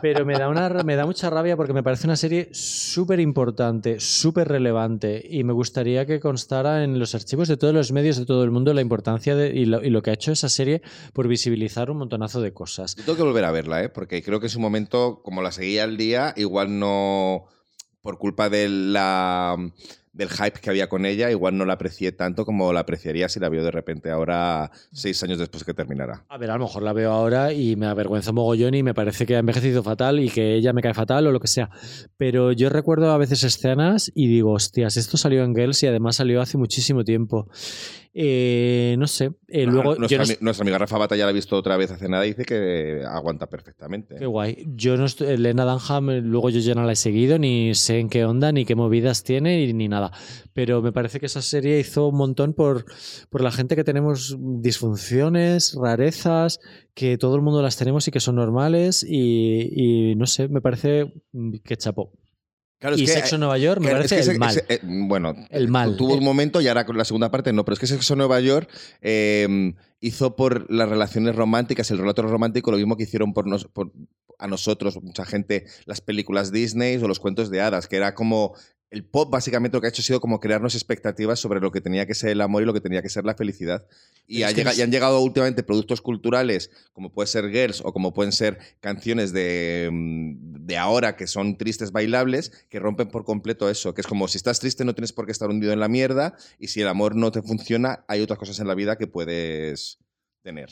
Speaker 2: pero me da, una, me da mucha rabia porque me parece una serie súper importante, súper relevante y me gustaría que constara en los archivos de todos los medios de todo el mundo la importancia de, y, lo, y lo que ha hecho esa serie por visibilizar un montonazo de cosas.
Speaker 1: Yo tengo que volver a verla, ¿eh? porque creo que en su momento, como la seguía al día, igual no, por culpa del hype que había con ella, igual no la aprecié tanto como la apreciaría si la veo de repente ahora, seis años después que terminara.
Speaker 2: A ver, a lo mejor la veo ahora y me avergüenza mogollón y me parece que ha envejecido fatal y que ella me cae fatal o lo que sea. Pero yo recuerdo a veces escenas y digo, hostias, esto salió en Girls y además salió hace muchísimo tiempo. Eh, no sé. eh, luego,
Speaker 1: nuestra,
Speaker 2: no
Speaker 1: nuestra amiga Rafa Batalla la ha visto otra vez hace nada y dice que aguanta perfectamente.
Speaker 2: Qué guay. Yo no estoy, Elena Dunham, eh, luego yo ya no la he seguido, ni sé en qué onda, ni qué movidas tiene, ni, nada. Pero me parece que esa serie hizo un montón por, por la gente que tenemos disfunciones, rarezas, que todo el mundo las tenemos y que son normales. Y, y no sé, me parece que chapó.
Speaker 1: Claro, es
Speaker 2: y
Speaker 1: que-
Speaker 2: Sexo Nueva York me
Speaker 1: Claro, es
Speaker 2: parece
Speaker 1: que
Speaker 2: el mal.
Speaker 1: ese- eh, bueno,
Speaker 2: El mal.
Speaker 1: Tuvo un
Speaker 2: Eh.
Speaker 1: momento y ahora con la segunda parte no, pero es que Sexo Nueva York eh, hizo por las relaciones románticas, el relato romántico, lo mismo que hicieron por, nos- por- a nosotros, mucha gente, las películas Disney o los cuentos de hadas, que era como el pop básicamente lo que ha hecho ha sido como crearnos expectativas sobre lo que tenía que ser el amor y lo que tenía que ser la felicidad. Y, ha y han llegado últimamente productos culturales, como puede ser Girls o como pueden ser canciones de, mm, de ahora que son tristes bailables, que rompen por completo eso, que es como si estás triste no tienes por qué estar hundido en la mierda y si el amor no te funciona, hay otras cosas en la vida que puedes tener.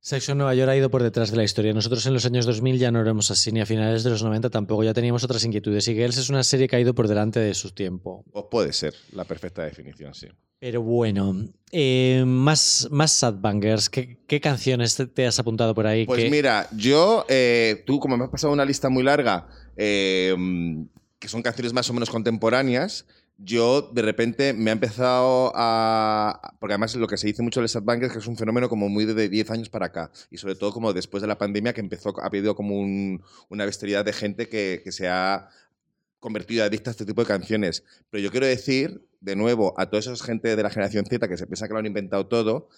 Speaker 2: Sexo Nueva York ha ido por detrás de la historia. Nosotros en los años 2000 ya no éramos así, ni a finales de los 90 tampoco, ya teníamos otras inquietudes. Y Girls es una serie que ha ido por delante de su tiempo.
Speaker 1: O puede ser la perfecta definición, sí.
Speaker 2: Pero bueno, eh, más, más sad bangers. ¿Qué, qué canciones te, te has apuntado por ahí?
Speaker 1: Pues
Speaker 2: que-
Speaker 1: mira, yo, eh, tú como me has pasado una lista muy larga, eh, que son canciones más o menos contemporáneas, yo de repente me ha empezado a... Porque además lo que se dice mucho de los Bangers que es un fenómeno como muy de 10 años para acá. Y sobre todo como después de la pandemia que empezó, ha habido como un- una bestialidad de gente que, que se ha convertido adicta a este tipo de canciones. Pero yo quiero decir, de nuevo, a toda esa gente de la generación Z que se piensa que lo han inventado todo,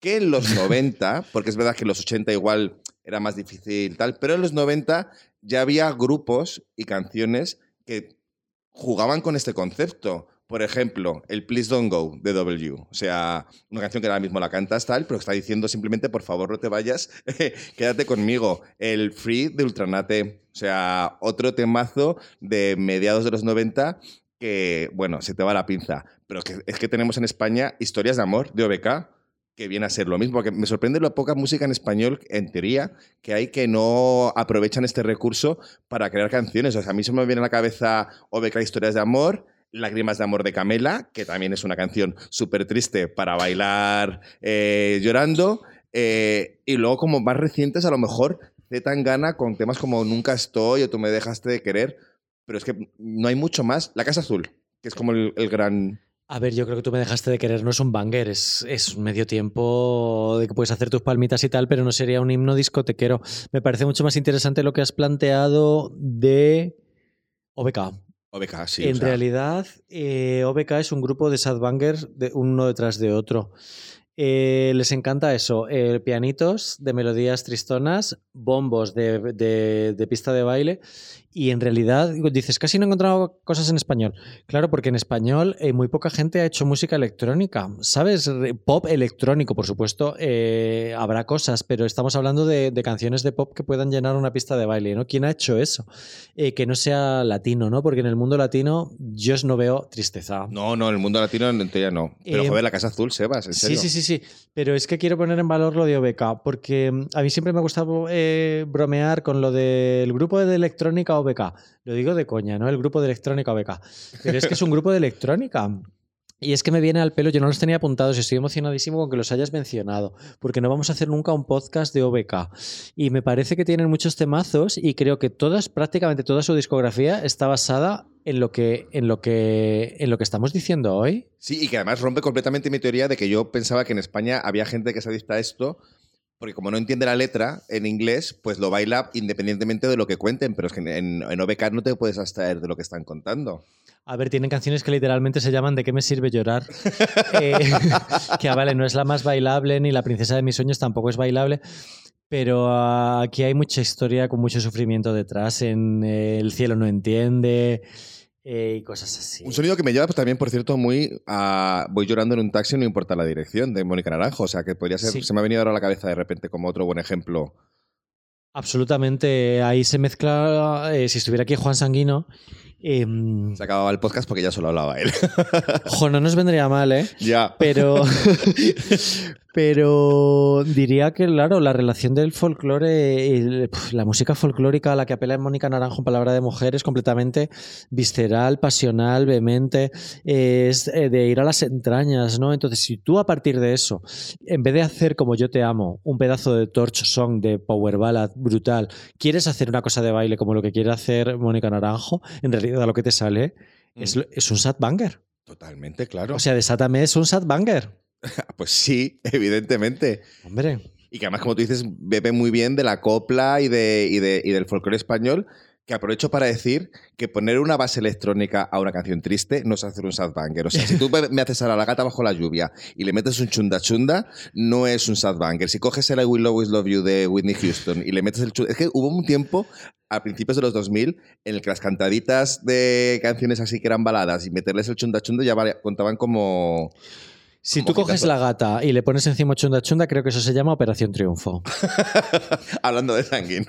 Speaker 1: que en los 90, porque es verdad que en los 80 igual era más difícil tal, pero en los 90 ya había grupos y canciones que jugaban con este concepto. Por ejemplo, el Please Don't Go de W. O sea, una canción que ahora mismo la cantas tal, pero está diciendo simplemente, por favor, no te vayas, quédate conmigo. El Free de Ultranate. O sea, otro temazo de mediados de los 90 que, bueno, se te va la pinza. Pero es que tenemos en España historias de amor de OBK que viene a ser lo mismo. Porque me sorprende la poca música en español, en teoría, que hay que no aprovechan este recurso para crear canciones. O sea, a mí se me viene a la cabeza OBK Historias de Amor, Lágrimas de Amor de Camela, que también es una canción súper triste para bailar eh, llorando. eh, y luego, como más recientes, a lo mejor Z Tangana con temas como Nunca estoy o Tú me dejaste de querer. Pero es que no hay mucho más. La Casa Azul, que es como el gran.
Speaker 2: A ver, yo creo que tú me dejaste de querer, no es un banger, es, es un medio tiempo de que puedes hacer tus palmitas y tal, pero no sería un himno discotequero. Me parece mucho más interesante lo que has planteado de OBK.
Speaker 1: OBK, sí.
Speaker 2: en
Speaker 1: o sea,
Speaker 2: realidad, eh, OBK es un grupo de sad bangers de uno detrás de otro. Eh, les encanta eso, eh, pianitos de melodías tristonas, bombos de, de- de pista de baile y en realidad dices, casi no he encontrado cosas en español. Claro, porque en español eh, muy poca gente ha hecho música electrónica, ¿sabes? Pop electrónico, por supuesto, eh, habrá cosas, pero estamos hablando de, de canciones de pop que puedan llenar una pista de baile, ¿no? ¿Quién ha hecho eso? Eh, que no sea latino, ¿no? Porque en el mundo latino yo no veo tristeza.
Speaker 1: No, no, en el mundo latino en teoría no. Pero
Speaker 2: Eh,
Speaker 1: joder, la Casa Azul, Sebas, en
Speaker 2: Sí,
Speaker 1: serio.
Speaker 2: sí, sí, sí. Pero es que quiero poner en valor lo de OBK, porque mm, a mí siempre me ha gustado bromear con lo del grupo de electrónica OBK. Lo digo de coña, ¿no? El grupo de electrónica OBK. Pero es que es un grupo de electrónica. Y es que me viene al pelo, yo no los tenía apuntados y estoy emocionadísimo con que los hayas mencionado, porque no vamos a hacer nunca un podcast de OBK. Y me parece que tienen muchos temazos y creo que todas, prácticamente toda su discografía está basada en lo que, en lo que, en lo que estamos diciendo hoy.
Speaker 1: Sí, y que además rompe completamente mi teoría de que yo pensaba que en España había gente que se adicta a esto, porque como no entiende la letra en inglés, pues lo baila independientemente de lo que cuenten, pero es que en, en OBK no te puedes abstraer de lo que están contando.
Speaker 2: A ver, tienen canciones que literalmente se llaman ¿De qué me sirve llorar? Eh, que, ah, vale, no es la más bailable, ni la princesa de mis sueños tampoco es bailable. Pero ah, aquí hay mucha historia con mucho sufrimiento detrás. En eh, El cielo no entiende eh, y cosas así.
Speaker 1: Un sonido que me lleva pues, también, por cierto, muy a Voy llorando en un taxi, no importa la dirección, de Mónica Naranjo. O sea, que podría ser,
Speaker 2: Sí.
Speaker 1: se me ha venido ahora a la cabeza de repente como otro buen ejemplo.
Speaker 2: Absolutamente. Ahí se mezcla. eh, si estuviera aquí Juan Sanguino. em,
Speaker 1: Se acababa el podcast porque ya solo hablaba él.
Speaker 2: jo, no nos vendría mal, ¿eh?
Speaker 1: ya.
Speaker 2: Pero, pero diría que, claro, la relación del folclore, y el- la música folclórica a la que apela Mónica Naranjo en Palabra de Mujer es completamente visceral, pasional, vehemente, eh, es eh, de ir a las entrañas, ¿no? Entonces, si tú a partir de eso, en vez de hacer como Yo Te Amo, un pedazo de torch song de power ballad brutal, quieres hacer una cosa de baile como lo que quiere hacer Mónica Naranjo, en realidad lo que te sale es, es un sad banger.
Speaker 1: Totalmente, claro.
Speaker 2: O sea, Desátame es un sad banger.
Speaker 1: pues sí, evidentemente.
Speaker 2: Hombre.
Speaker 1: Y que además, como tú dices, bebe muy bien de la copla y, de, y, de- y del folclore español, que aprovecho para decir que poner una base electrónica a una canción triste no es hacer un sad banger. O sea, si tú me haces a la gata bajo la lluvia y le metes un chunda chunda, no es un sad banger. Si coges el I Will Always Love You de Whitney Houston y le metes el chunda... Es que hubo un tiempo, a principios de los 2000, en el que las cantaditas de canciones así que eran baladas y meterles el chunda chunda ya contaban como...
Speaker 2: Si tú coges la gata y le pones encima chunda chunda, creo que eso se llama Operación Triunfo.
Speaker 1: Hablando de sanguino.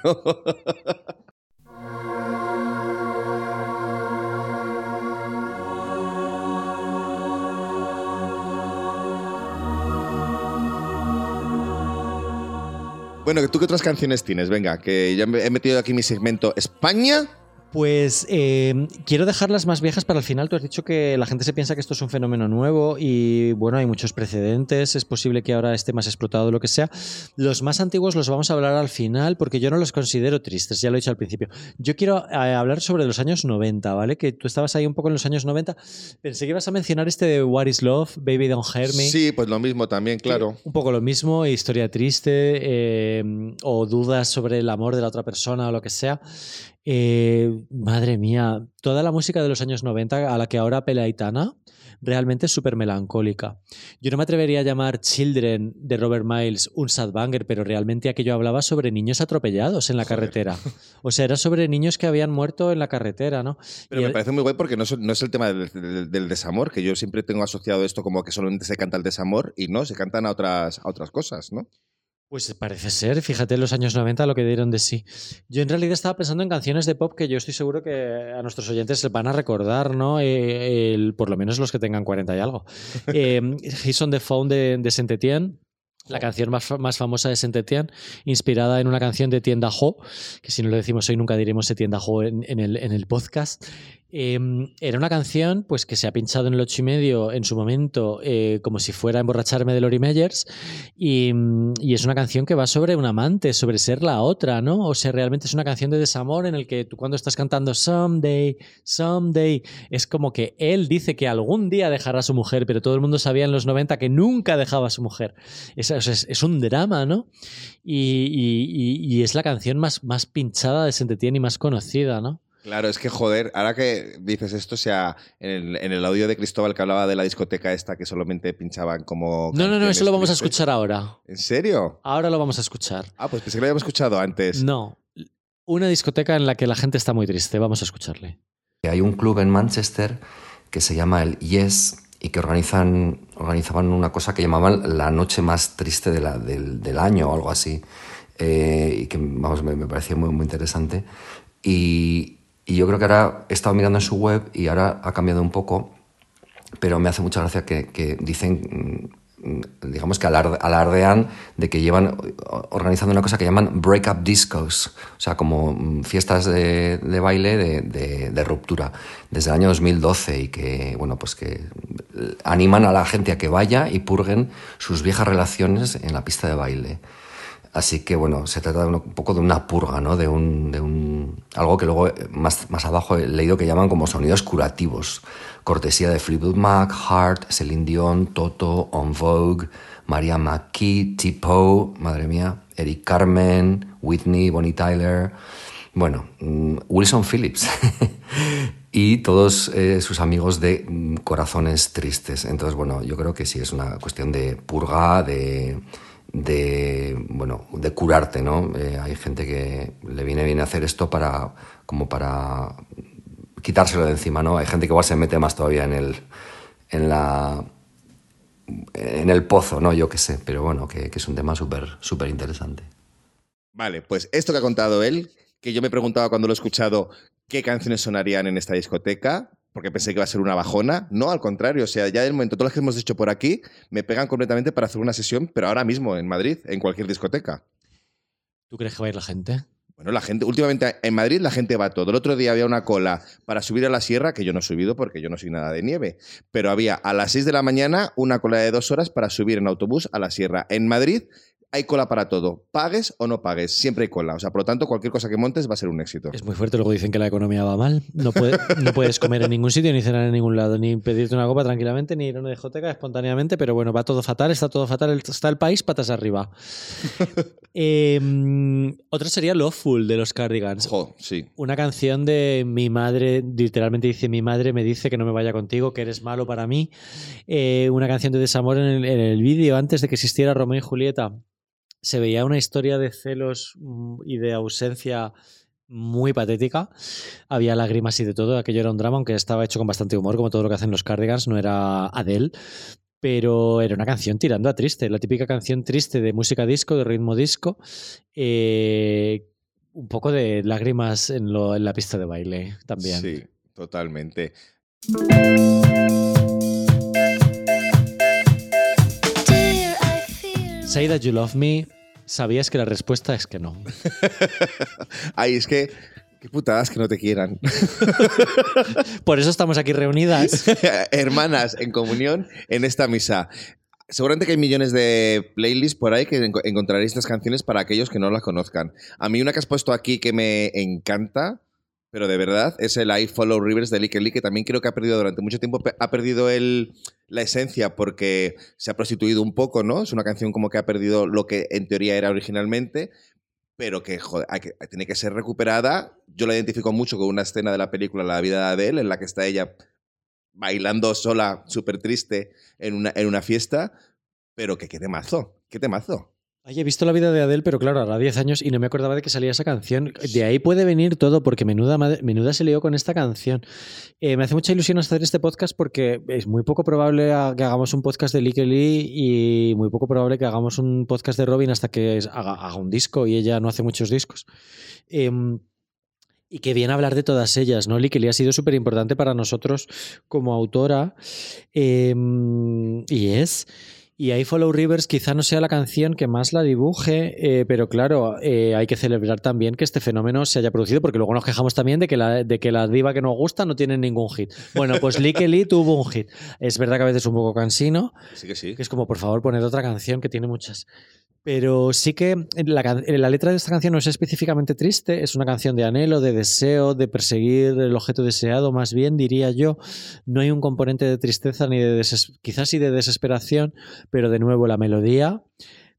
Speaker 1: Bueno, ¿tú qué otras canciones tienes? Venga, que ya he metido aquí mi segmento España
Speaker 2: Pues eh, quiero dejar las más viejas para el final. Tú has dicho que la gente se piensa que esto es un fenómeno nuevo y bueno, hay muchos precedentes. Es posible que ahora esté más explotado lo que sea. Los más antiguos los vamos a hablar al final porque yo no los considero tristes, ya lo he dicho al principio. Yo quiero eh, hablar sobre los años 90, ¿vale? Que tú estabas ahí un poco en los años 90. Pensé que ibas a mencionar este de What is Love, Baby Don't Hurt Me.
Speaker 1: Sí, pues lo mismo también, claro.
Speaker 2: Un poco lo mismo, historia triste eh, o dudas sobre el amor de la otra persona o lo que sea. Eh, madre mía, toda la música de los años 90 a la que ahora apela Aitana realmente es súper melancólica. Yo no me atrevería a llamar Children de Robert Miles un sad banger, pero realmente aquello hablaba sobre niños atropellados en la carretera. O sea, era sobre niños que habían muerto en la carretera, ¿no?
Speaker 1: Pero
Speaker 2: Y
Speaker 1: me
Speaker 2: el-
Speaker 1: parece muy guay porque no es, no es el tema del, del- del desamor, que yo siempre tengo asociado esto como que solamente se canta el desamor y no, se cantan a otras, a otras cosas, ¿no?
Speaker 2: Pues parece ser, fíjate en los años 90 lo que dieron de sí. Yo en realidad estaba pensando en canciones de pop que yo estoy seguro que a nuestros oyentes se van a recordar, ¿no? Eh, el- por lo menos los que tengan 40 y algo. Eh, He's on the Phone de, de Saint Etienne. La canción más, más famosa de Saint Etienne, inspirada en una canción de Tienda Ho, que si no lo decimos hoy nunca diremos de Tienda Ho en, en el, en el podcast. Eh, era una canción pues, que se ha pinchado en el ocho y medio en su momento, eh, como si fuera emborracharme de Lori Meyers, y, mm, y es una canción que va sobre un amante, sobre ser la otra, ¿no? O sea, realmente es una canción de desamor en el que tú cuando estás cantando Someday, Someday, es como que él dice que algún día dejará a su mujer, pero todo el mundo sabía en los 90 que nunca dejaba a su mujer. Es, es- un drama, ¿no? Y, es la canción más, más pinchada de Saint Etienne y más conocida, ¿no?
Speaker 1: Claro, es que joder, ahora que dices esto, o sea, en el, en el audio de Cristóbal que hablaba de la discoteca esta que solamente pinchaban como.
Speaker 2: No, no, no, eso lo vamos a escuchar ahora.
Speaker 1: ¿En serio?
Speaker 2: Ahora lo vamos a escuchar.
Speaker 1: Ah, pues pensé que lo habíamos escuchado antes.
Speaker 2: No. Una discoteca en la que la gente está muy triste. Vamos a escucharle.
Speaker 3: Hay un club en Manchester que se llama el Yes y que organizan, organizaban una cosa que llamaban la noche más triste de la- del, del año o algo así. Eh, y que vamos, me, me parecía muy, muy interesante. Y, y yo creo que ahora he estado mirando en su web y ahora ha cambiado un poco, pero me hace mucha gracia que, dicen, mm, digamos que alarde- alardean de que llevan organizando una cosa que llaman break-up discos, o sea, como mm, fiestas de, de baile de, de- de ruptura, desde el año 2012 y que, bueno, pues que animan a la gente a que vaya y purguen sus viejas relaciones en la pista de baile. Así que bueno, se trata de un poco de una purga, ¿no? De un, de un algo que luego eh, más, más abajo he leído que llaman como sonidos curativos. Cortesía de Fleetwood Mac, Hart, Celine Dion, Toto, On Vogue, Maria McKee, Tipo, madre mía, Eric Carmen, Whitney, Bonnie Tyler, bueno, mm, Wilson Phillips y todos eh, sus amigos de mm, Corazones Tristes. Entonces, bueno, yo creo que sí es una cuestión de purga, de, de bueno, de curarte, ¿no? Eh, hay gente que le viene bien hacer esto para como para quitárselo de encima, ¿no? Hay gente que igual se mete más todavía en el en la en el pozo, ¿no? Yo qué sé, pero bueno, que, que es un tema súper súper interesante.
Speaker 1: Vale, pues esto que ha contado él, que yo me preguntaba cuando lo he escuchado qué canciones sonarían en esta discoteca, porque pensé que iba a ser una bajona. No, al contrario, o sea, ya del momento, todas las que hemos hecho por aquí, me pegan completamente para hacer una sesión, pero ahora mismo en Madrid, en cualquier discoteca.
Speaker 2: ¿Tú crees que va a ir la gente?
Speaker 1: Bueno, la gente, últimamente en Madrid la gente va todo. El otro día había una cola para subir a la sierra, que yo no he subido porque yo no soy nada de nieve, pero había a las 6 de la mañana una cola de dos horas para subir en autobús a la sierra. En Madrid hay cola para todo, pagues o no pagues, siempre hay cola. O sea, por lo tanto, cualquier cosa que montes va a ser un éxito.
Speaker 2: Es muy fuerte. Luego dicen que la economía va mal. No, puede- no puedes comer en ningún sitio, ni cenar en ningún lado, ni pedirte una copa tranquilamente, ni ir a una discoteca espontáneamente. Pero bueno, va todo fatal, está todo fatal. Está el país patas arriba. Eh, otra sería Loveful de los Cardigans.
Speaker 1: Sí.
Speaker 2: Una canción de mi madre, literalmente dice: Mi madre me dice que no me vaya contigo, que eres malo para mí. Eh, una canción de desamor en el, en el vídeo, antes de que existiera Romeo y Julieta. Se veía una historia de celos mm, y de ausencia muy patética. Había lágrimas y de todo. Aquello era un drama, aunque estaba hecho con bastante humor, como todo lo que hacen los Cardigans. No era Adele. Pero era una canción tirando a triste, la típica canción triste de música disco, de ritmo disco, eh, un poco de lágrimas en, en la pista de baile también.
Speaker 1: Sí, totalmente.
Speaker 2: Say That You Love Me, sabías que la respuesta es que no.
Speaker 1: Ay, es que Qué putadas que no te quieran.
Speaker 2: Por eso estamos aquí reunidas.
Speaker 1: Hermanas en comunión en esta misa. Seguramente que hay millones de playlists por ahí que enco- encontraréis estas canciones para aquellos que no las conozcan. A mí una que has puesto aquí que me encanta, pero de verdad, es el I Follow Rivers de Lick Lee, que también creo que ha perdido durante mucho tiempo, ha perdido el, la esencia porque se ha prostituido un poco, ¿no? Es una canción como que ha perdido lo que en teoría era originalmente, pero que, tiene que ser recuperada. Yo la identifico mucho con una escena de la película La vida de Adele, en la que está ella bailando sola, súper triste, en una, en una fiesta, pero que qué temazo, qué temazo.
Speaker 2: Ay, he visto la vida de Adele, pero claro, ahora 10 años y no me acordaba de que salía esa canción. De ahí puede venir todo, porque menuda, madre- menuda se lió con esta canción. Eh, me hace mucha ilusión hacer este podcast porque es muy poco probable a- que hagamos un podcast de Lick Lee y muy poco probable que hagamos un podcast de Robin hasta que haga, haga un disco y ella no hace muchos discos. Em, y que bien hablar de todas ellas, ¿no? Lee ha sido súper importante para nosotros como autora em, y es. Y I Follow Rivers quizá no sea la canción que más la dibuje, eh, pero claro, eh, hay que celebrar también que este fenómeno se haya producido, porque luego nos quejamos también de que la, de que la diva que nos gusta no tiene ningún hit. Bueno, pues Lick Lee tuvo un hit. Es verdad que a veces es un poco cansino,
Speaker 1: Sí que sí.
Speaker 2: que es como, por favor, poned otra canción que tiene muchas. Pero sí que la, can- la letra de esta canción no es específicamente triste, es una canción de anhelo, de deseo, de perseguir el objeto deseado, más bien diría yo. No hay un componente de tristeza ni de quizás sí de desesperación, pero de nuevo la melodía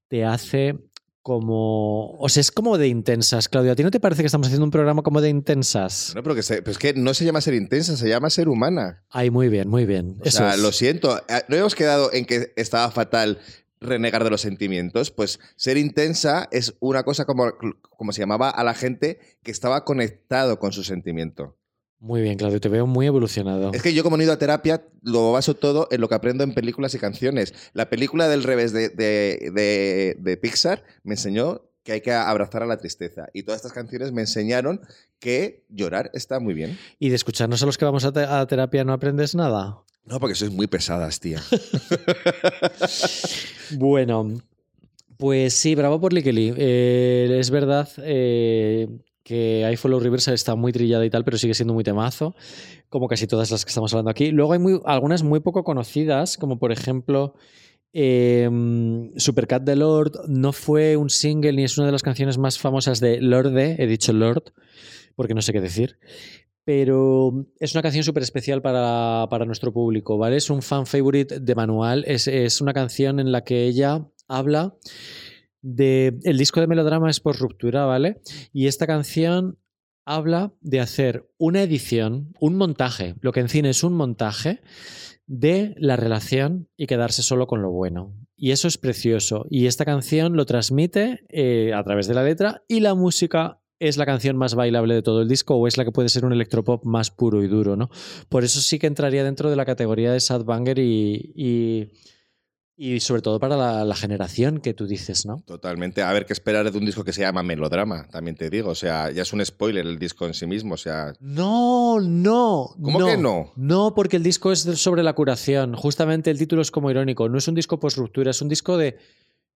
Speaker 2: te hace como... O sea, es como de intensas, Claudia. ¿A ti no te parece que estamos haciendo un programa como de intensas?
Speaker 1: No, pero, que se- pero es que no se llama ser intensa, se llama ser humana.
Speaker 2: Ay, muy bien, muy bien.
Speaker 1: O
Speaker 2: Eso
Speaker 1: sea,
Speaker 2: es.
Speaker 1: lo siento. Eh, No hemos quedado en que estaba fatal renegar de los sentimientos. Pues ser intensa es una cosa como, como se llamaba a la gente que estaba conectado con su sentimiento.
Speaker 2: Muy bien, Claudio, te veo muy evolucionado.
Speaker 1: Es que yo como he ido a terapia, lo baso todo en lo que aprendo en películas y canciones. La película del revés de, de- de- de Pixar me enseñó que hay que abrazar a la tristeza. Y todas estas canciones me enseñaron que llorar está muy bien.
Speaker 2: ¿Y de escucharnos a los que vamos a, te- a terapia no aprendes nada?
Speaker 1: No, porque sois muy pesadas, tía.
Speaker 2: Bueno, pues sí, bravo por Lee. Eh, es verdad eh, que I Follow Rivers está muy trillada y tal, pero sigue siendo muy temazo, como casi todas las que estamos hablando aquí. Luego hay algunas muy poco conocidas, como por ejemplo eh, Supercat de Lord. No fue un single ni es una de las canciones más famosas de Lorde, he dicho Lord, porque no sé qué decir. Pero es una canción súper especial para, para nuestro público, ¿vale? Es un fan favorite de Manual. Es, es una canción en la que ella habla de. El disco de melodrama es por ruptura, ¿vale? Y esta canción habla de hacer una edición, un montaje, lo que en cine es un montaje de la relación y quedarse solo con lo bueno. Y eso es precioso. Y esta canción lo transmite eh, a través de la letra y la música es la canción más bailable de todo el disco o es la que puede ser un electropop más puro y duro, ¿no? Por eso sí que entraría dentro de la categoría de Sad Banger y, y, y sobre todo para la, la generación que tú dices, ¿no?
Speaker 1: Totalmente. A ver qué esperar de un disco que se llama Melodrama, también te digo. O sea, ya es un spoiler el disco en sí mismo. O sea,
Speaker 2: No, no.
Speaker 1: ¿Cómo que no?
Speaker 2: No, porque el disco es sobre la curación. Justamente el título es como irónico. No es un disco post ruptura, es un disco de.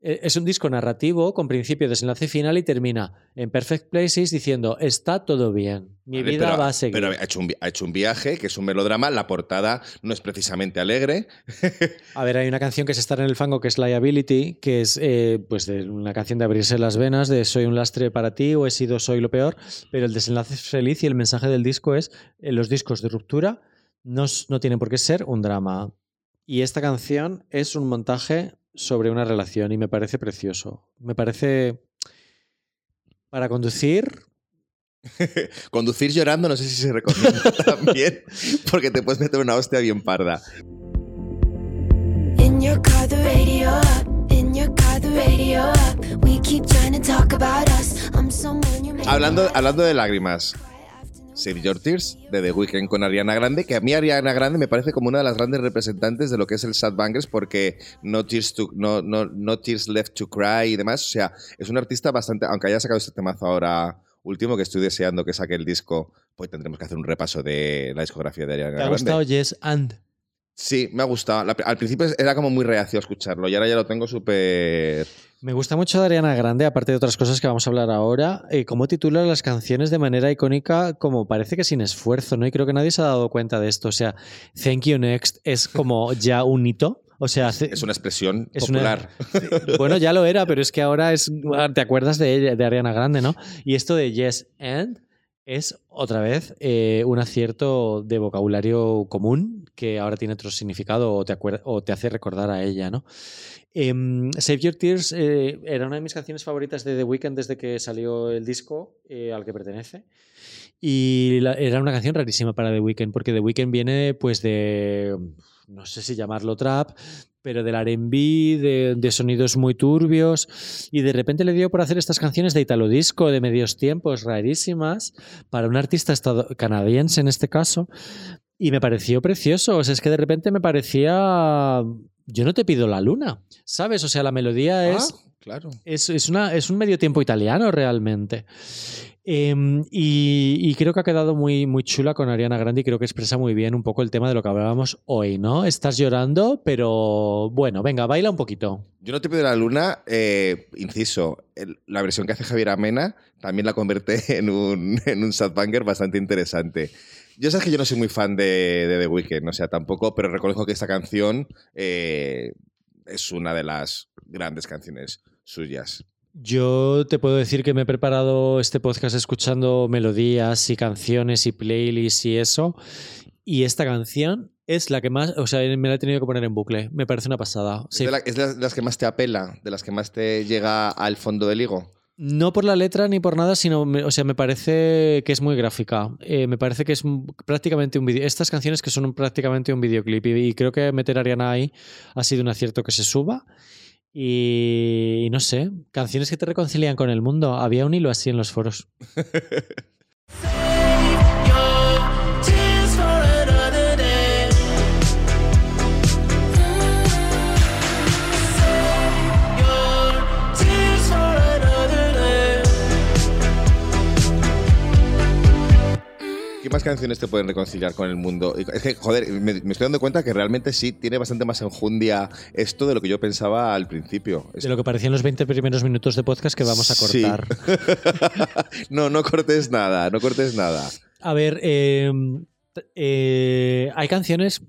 Speaker 2: Eh, Es un disco narrativo con principio, desenlace final y termina en Perfect Places diciendo está todo bien, mi vida
Speaker 1: pero-
Speaker 2: va a seguir.
Speaker 1: Pero ha hecho, un, vi- ha hecho un viaje, que es un melodrama. La portada no es precisamente alegre.
Speaker 2: A ver, hay una canción que es Estar en el fango, que es Liability, que es eh, pues de una canción de abrirse las venas, de soy un lastre para ti o he sido soy lo peor, pero el desenlace es feliz y el mensaje del disco es en los discos de ruptura no, no tienen por qué ser un drama. Y esta canción es un montaje sobre una relación y me parece precioso. Me parece para conducir
Speaker 1: Conducir llorando no sé si se recomienda también, porque te puedes meter una hostia bien parda. Hablando, hablando de lágrimas, Save Your Tears de The Weeknd con Ariana Grande, que a mí Ariana Grande me parece como una de las grandes representantes de lo que es el Sad Bangers porque no tears, to- no, no, no tears Left to Cry y demás. O sea, es un artista bastante, aunque haya sacado este temazo ahora último que estoy deseando que saque el disco, pues tendremos que hacer un repaso de la discografía de Ariana
Speaker 2: ¿Te ha
Speaker 1: Grande.
Speaker 2: gustado Yes and?
Speaker 1: Sí, me ha gustado. La- al principio era como muy reacio a escucharlo y ahora ya lo tengo súper...
Speaker 2: Me gusta mucho de Ariana Grande, aparte de otras cosas que vamos a hablar ahora, eh, cómo titula las canciones de manera icónica, como parece que sin esfuerzo, ¿no? Y creo que nadie se ha dado cuenta de esto. O sea, Thank You Next es como ya un hito. O sea, hace-
Speaker 1: Es una expresión
Speaker 2: Es una-
Speaker 1: popular.
Speaker 2: bueno, ya lo era, pero es que ahora es. Te acuerdas de ella, de Ariana Grande, ¿no? Y esto de Yes and es otra vez eh, un acierto de vocabulario común que ahora tiene otro significado o te, hace recordar a ella, ¿no? Em, Save Your Tears eh, era una de mis canciones favoritas de The Weeknd desde que salió el disco eh, al que pertenece. Y la- era una canción rarísima para The Weeknd, porque The Weeknd viene pues de, no sé si llamarlo trap, pero del R&B, de, de sonidos muy turbios, y de repente le dio por hacer estas canciones de italo disco, de medios tiempos, rarísimas, para un artista canadiense en este caso, y me pareció precioso, o sea, es que de repente me parecía... Yo no te pido la luna, ¿sabes? O sea, la melodía es...
Speaker 1: Ah, claro.
Speaker 2: Es, es una, es un medio tiempo italiano realmente. Em, y, y creo que ha quedado muy, muy chula con Ariana Grande y creo que expresa muy bien un poco el tema de lo que hablábamos hoy, ¿no? Estás llorando, pero bueno, venga, baila un poquito.
Speaker 1: Yo no te pido la luna, eh, inciso, el- la versión que hace Javier Amena también la convierte en un, en un sad banger bastante interesante. Yo sabes que yo no soy muy fan de, de The Weeknd, o sea, tampoco, pero reconozco que esta canción eh, es una de las grandes canciones suyas.
Speaker 2: Yo te puedo decir que me he preparado este podcast escuchando melodías y canciones y playlists y eso. Y esta canción es la que más, o sea, me la he tenido que poner en bucle. Me parece una pasada.
Speaker 1: Es de, la- es de las que más te apela, de las que más te llega al fondo del higo.
Speaker 2: No por la letra ni por nada, sino, o sea, me parece que es muy gráfica. Eh, me parece que es prácticamente un vídeo. Estas canciones que son prácticamente un videoclip. Y, y creo que meter a Ariana ahí ha sido un acierto que se suba. Y, y no sé, canciones que te reconcilian con el mundo. Había un hilo así en los foros.
Speaker 1: más canciones te pueden reconciliar con el mundo? Es que, joder, me, me estoy dando cuenta que realmente sí tiene bastante más enjundia esto de lo que yo pensaba al principio.
Speaker 2: De lo que parecían los 20 primeros minutos de podcast que vamos a
Speaker 1: Sí.
Speaker 2: cortar.
Speaker 1: no, no cortes nada, no cortes nada.
Speaker 2: A ver, eh, eh, hay canciones.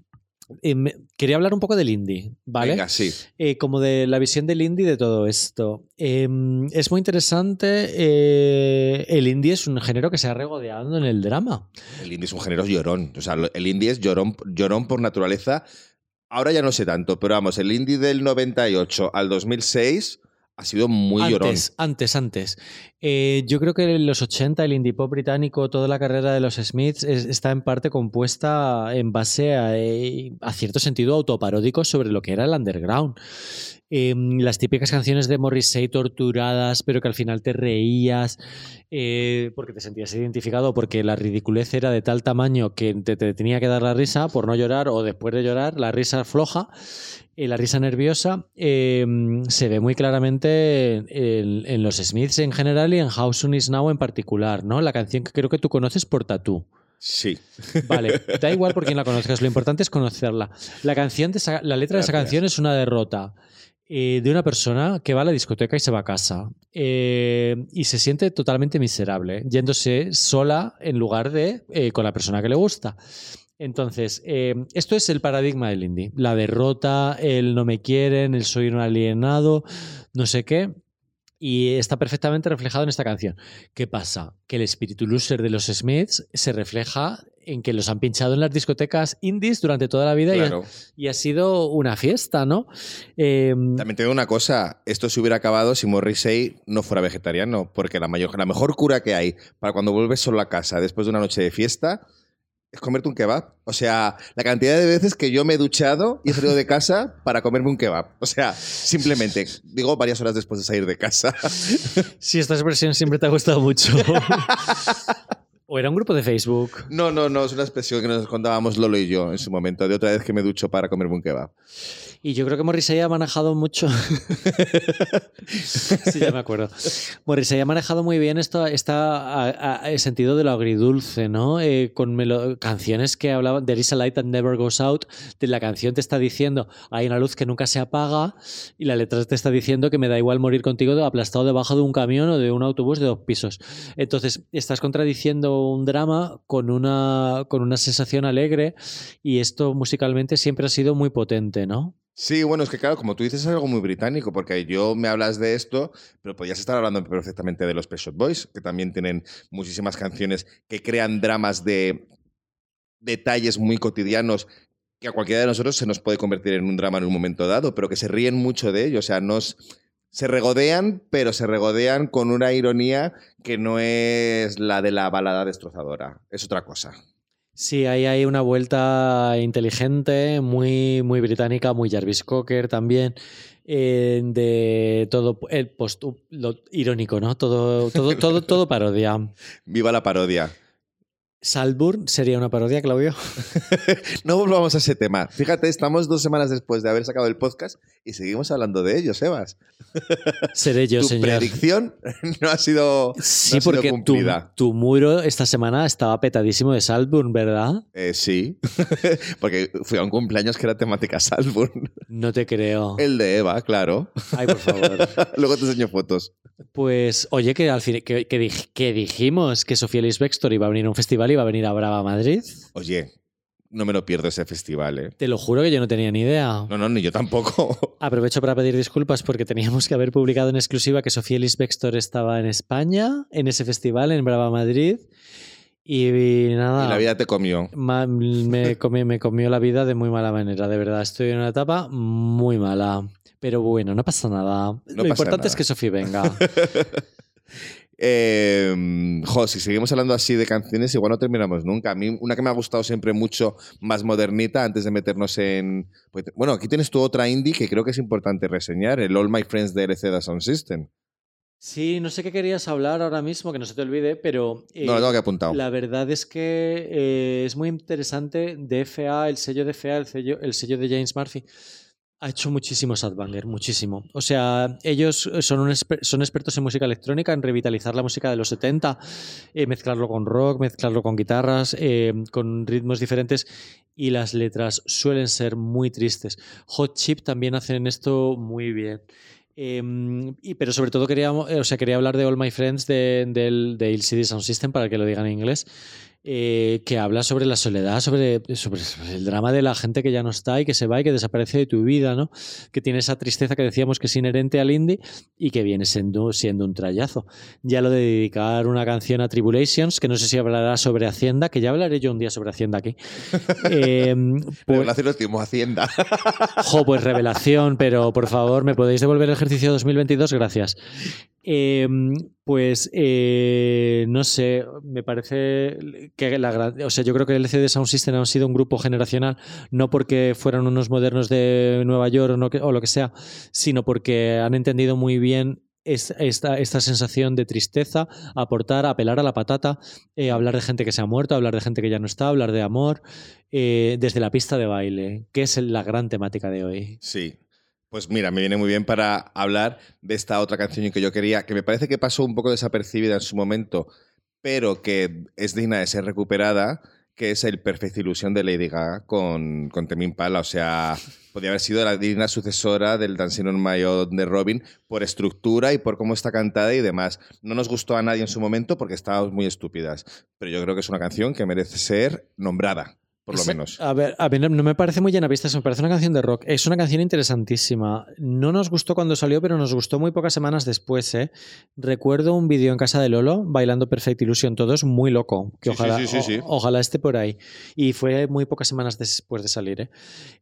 Speaker 2: Eh, quería hablar un poco del indie, ¿vale?
Speaker 1: Venga, sí.
Speaker 2: Eh, como de la visión del indie de todo esto. Eh, es muy interesante. eh, el indie es un género que se ha regodeado en el drama.
Speaker 1: El indie es un género llorón. O sea, el indie es llorón, llorón por naturaleza. Ahora ya no sé tanto, pero vamos, el indie del 98 al 2006 ha sido muy llorón.
Speaker 2: antes, antes, antes. Eh, yo creo que en los 80 el indie pop británico, toda la carrera de los Smiths es- está en parte compuesta en base a, eh, a cierto sentido autoparódico sobre lo que era el underground. Eh, las típicas canciones de Morrissey torturadas, pero que al final te reías eh, porque te sentías identificado, porque la ridiculez era de tal tamaño que te, te tenía que dar la risa por no llorar o después de llorar, la risa floja. eh, la risa nerviosa eh, se ve muy claramente en, en los Smiths en general y en How Soon Is Now en particular, ¿no? La canción que creo que tú conoces por Tattoo.
Speaker 1: Sí.
Speaker 2: Vale, da igual por quién la conozcas, lo importante es conocerla. La, canción de esa- la letra de esa canción es una derrota eh, de una persona que va a la discoteca y se va a casa eh, y se siente totalmente miserable, yéndose sola en lugar de eh, con la persona que le gusta. Entonces, eh, esto es el paradigma del indie. La derrota, el no me quieren, el soy un alienado, no sé qué. Y está perfectamente reflejado en esta canción. ¿Qué pasa? Que el espíritu loser de los Smiths se refleja en que los han pinchado en las discotecas indies durante toda la vida y ha-
Speaker 1: Claro.
Speaker 2: y, ha, sido una fiesta, ¿no? Eh,
Speaker 1: También te digo una cosa, esto se hubiera acabado si Morrissey no fuera vegetariano, porque la, mayor, la mejor cura que hay para cuando vuelves solo a casa después de una noche de fiesta es comerte un kebab. O sea, la cantidad de veces que yo me he duchado y he salido de casa para comerme un kebab. O sea, simplemente, digo, varias horas después de salir de casa.
Speaker 2: Sí, esta expresión siempre te ha gustado mucho. ¿O era un grupo de Facebook?
Speaker 1: No, no, no, es una expresión que nos contábamos Lolo y yo en su momento, de otra vez que me ducho para comerme un kebab.
Speaker 2: Y yo creo que Morrissey ha manejado mucho. sí, ya me acuerdo. Morrissey ha manejado muy bien esto, a- el sentido de lo agridulce, ¿no? Eh, con melo- canciones que hablaban There is a light that never goes out. De la canción te está diciendo hay una luz que nunca se apaga y la letra te está diciendo que me da igual morir contigo aplastado debajo de un camión o de un autobús de dos pisos. Entonces, estás contradiciendo un drama con una, con una sensación alegre y esto musicalmente siempre ha sido muy potente, ¿no?
Speaker 1: Sí, bueno, es que claro, como tú dices, es algo muy británico, porque yo me hablas de esto, pero podías estar hablando perfectamente de los Pet Boys, que también tienen muchísimas canciones que crean dramas de detalles muy cotidianos que a cualquiera de nosotros se nos puede convertir en un drama en un momento dado, pero que se ríen mucho de ello, o sea, nos se regodean, pero se regodean con una ironía que no es la de la balada destrozadora, es otra cosa.
Speaker 2: Sí, ahí hay una vuelta inteligente, muy, muy británica, muy Jarvis Cocker también, eh, de todo el post lo irónico, ¿no? Todo, todo, todo, todo parodia.
Speaker 1: Viva la parodia.
Speaker 2: Salburn sería una parodia, Claudio.
Speaker 1: No volvamos a ese tema. Fíjate, estamos dos semanas después de haber sacado el podcast y seguimos hablando de ello, Sebas.
Speaker 2: Seré yo,
Speaker 1: tu
Speaker 2: señor.
Speaker 1: predicción no ha sido,
Speaker 2: Sí,
Speaker 1: no ha sido
Speaker 2: porque tu,
Speaker 1: cumplida.
Speaker 2: tu muro esta semana estaba petadísimo de Salburn, ¿verdad?
Speaker 1: Eh, sí, porque fui a un cumpleaños que era temática Salburn.
Speaker 2: No te creo.
Speaker 1: El de Eva, claro.
Speaker 2: Ay, por favor.
Speaker 1: Luego te enseño fotos.
Speaker 2: Pues, oye, que al fin que, que dij- que dijimos que Sofía Lis Bextor iba a venir a un festival y iba a venir a Brava Madrid.
Speaker 1: Oye, no me lo pierdo ese festival, ¿eh?
Speaker 2: Te lo juro que yo no tenía ni idea.
Speaker 1: No, no, ni yo tampoco.
Speaker 2: Aprovecho para pedir disculpas porque teníamos que haber publicado en exclusiva que Sofía Lis Bextor estaba en España, en ese festival, en Brava Madrid. Y, nada.
Speaker 1: Y la vida te comió.
Speaker 2: me, comió, me comió la vida de muy mala manera, de verdad. Estoy en una etapa muy mala. Pero bueno, no pasa nada. Lo
Speaker 1: pasa
Speaker 2: importante
Speaker 1: nada.
Speaker 2: es que Sofía venga.
Speaker 1: Eh, jo, si seguimos hablando así de canciones, igual no terminamos nunca. A mí, una que me ha gustado siempre mucho, más modernita, antes de meternos en. pues, bueno, aquí tienes tu otra indie que creo que es importante reseñar: el All My Friends de LCD Sound System.
Speaker 2: Sí, no sé qué querías hablar ahora mismo, que no se te olvide, pero. eh,
Speaker 1: No, lo tengo que apuntado.
Speaker 2: La verdad es que eh, es muy interesante. DFA, el sello DFA, el sello, el sello de James Murphy, ha hecho muchísimo Sadbanger, muchísimo. O sea, ellos son, un exper- son expertos en música electrónica, en revitalizar la música de los 70, eh, mezclarlo con rock, mezclarlo con guitarras, eh, con ritmos diferentes. Y las letras suelen ser muy tristes. Hot Chip también hacen esto muy bien. Eh, y, pero sobre todo quería, eh, o sea, quería hablar de All My Friends de, de LCD Sound System, para que lo digan en inglés, eh, que habla sobre la soledad, sobre, el drama de la gente que ya no está y que se va y que desaparece de tu vida, ¿no? Que tiene esa tristeza que decíamos que es inherente al indie y que viene siendo, siendo un trayazo. Ya lo de dedicar una canción a Tribulations, que no sé si hablará sobre Hacienda, que ya hablaré yo un día sobre Hacienda aquí. Eh, pues-
Speaker 1: Revelación lo tuvimos Hacienda.
Speaker 2: Jo, pues revelación, pero por favor, ¿me podéis devolver el ejercicio 2022? Gracias. Eh, pues eh, no sé, me parece que la gran- o sea, yo creo que el LCD Sound System ha sido un grupo generacional, no porque fueran unos modernos de Nueva York o, lo que sea, sino porque han entendido muy bien es- esta, esta sensación de tristeza, aportar, apelar a la patata, eh, hablar de gente que se ha muerto, hablar de gente que ya no está, hablar de amor, eh, desde la pista de baile, que es la gran temática de hoy.
Speaker 1: Sí. Pues mira, me viene muy bien para hablar de esta otra canción que yo quería, que me parece que pasó un poco desapercibida en su momento, pero que es digna de ser recuperada, que es el Perfect Illusion de Lady Gaga con, con Tame Impala. O sea, podría haber sido la digna sucesora del Dancing on My Own de Robin por estructura y por cómo está cantada y demás. No nos gustó a nadie en su momento porque estábamos muy estúpidas, pero yo creo que es una canción que merece ser nombrada, por lo menos.
Speaker 2: A ver, a ver, no- me parece muy llena vistas, me parece una canción de rock. Es una canción interesantísima. No nos gustó cuando salió, pero nos gustó muy pocas semanas después. ¿eh? Recuerdo un vídeo en casa de Lolo bailando Perfect Illusion, todo es muy loco. Que
Speaker 1: Sí, sí,
Speaker 2: ojalá,
Speaker 1: sí, sí,
Speaker 2: o- ojalá esté por ahí. Y fue muy pocas semanas después de salir. ¿eh?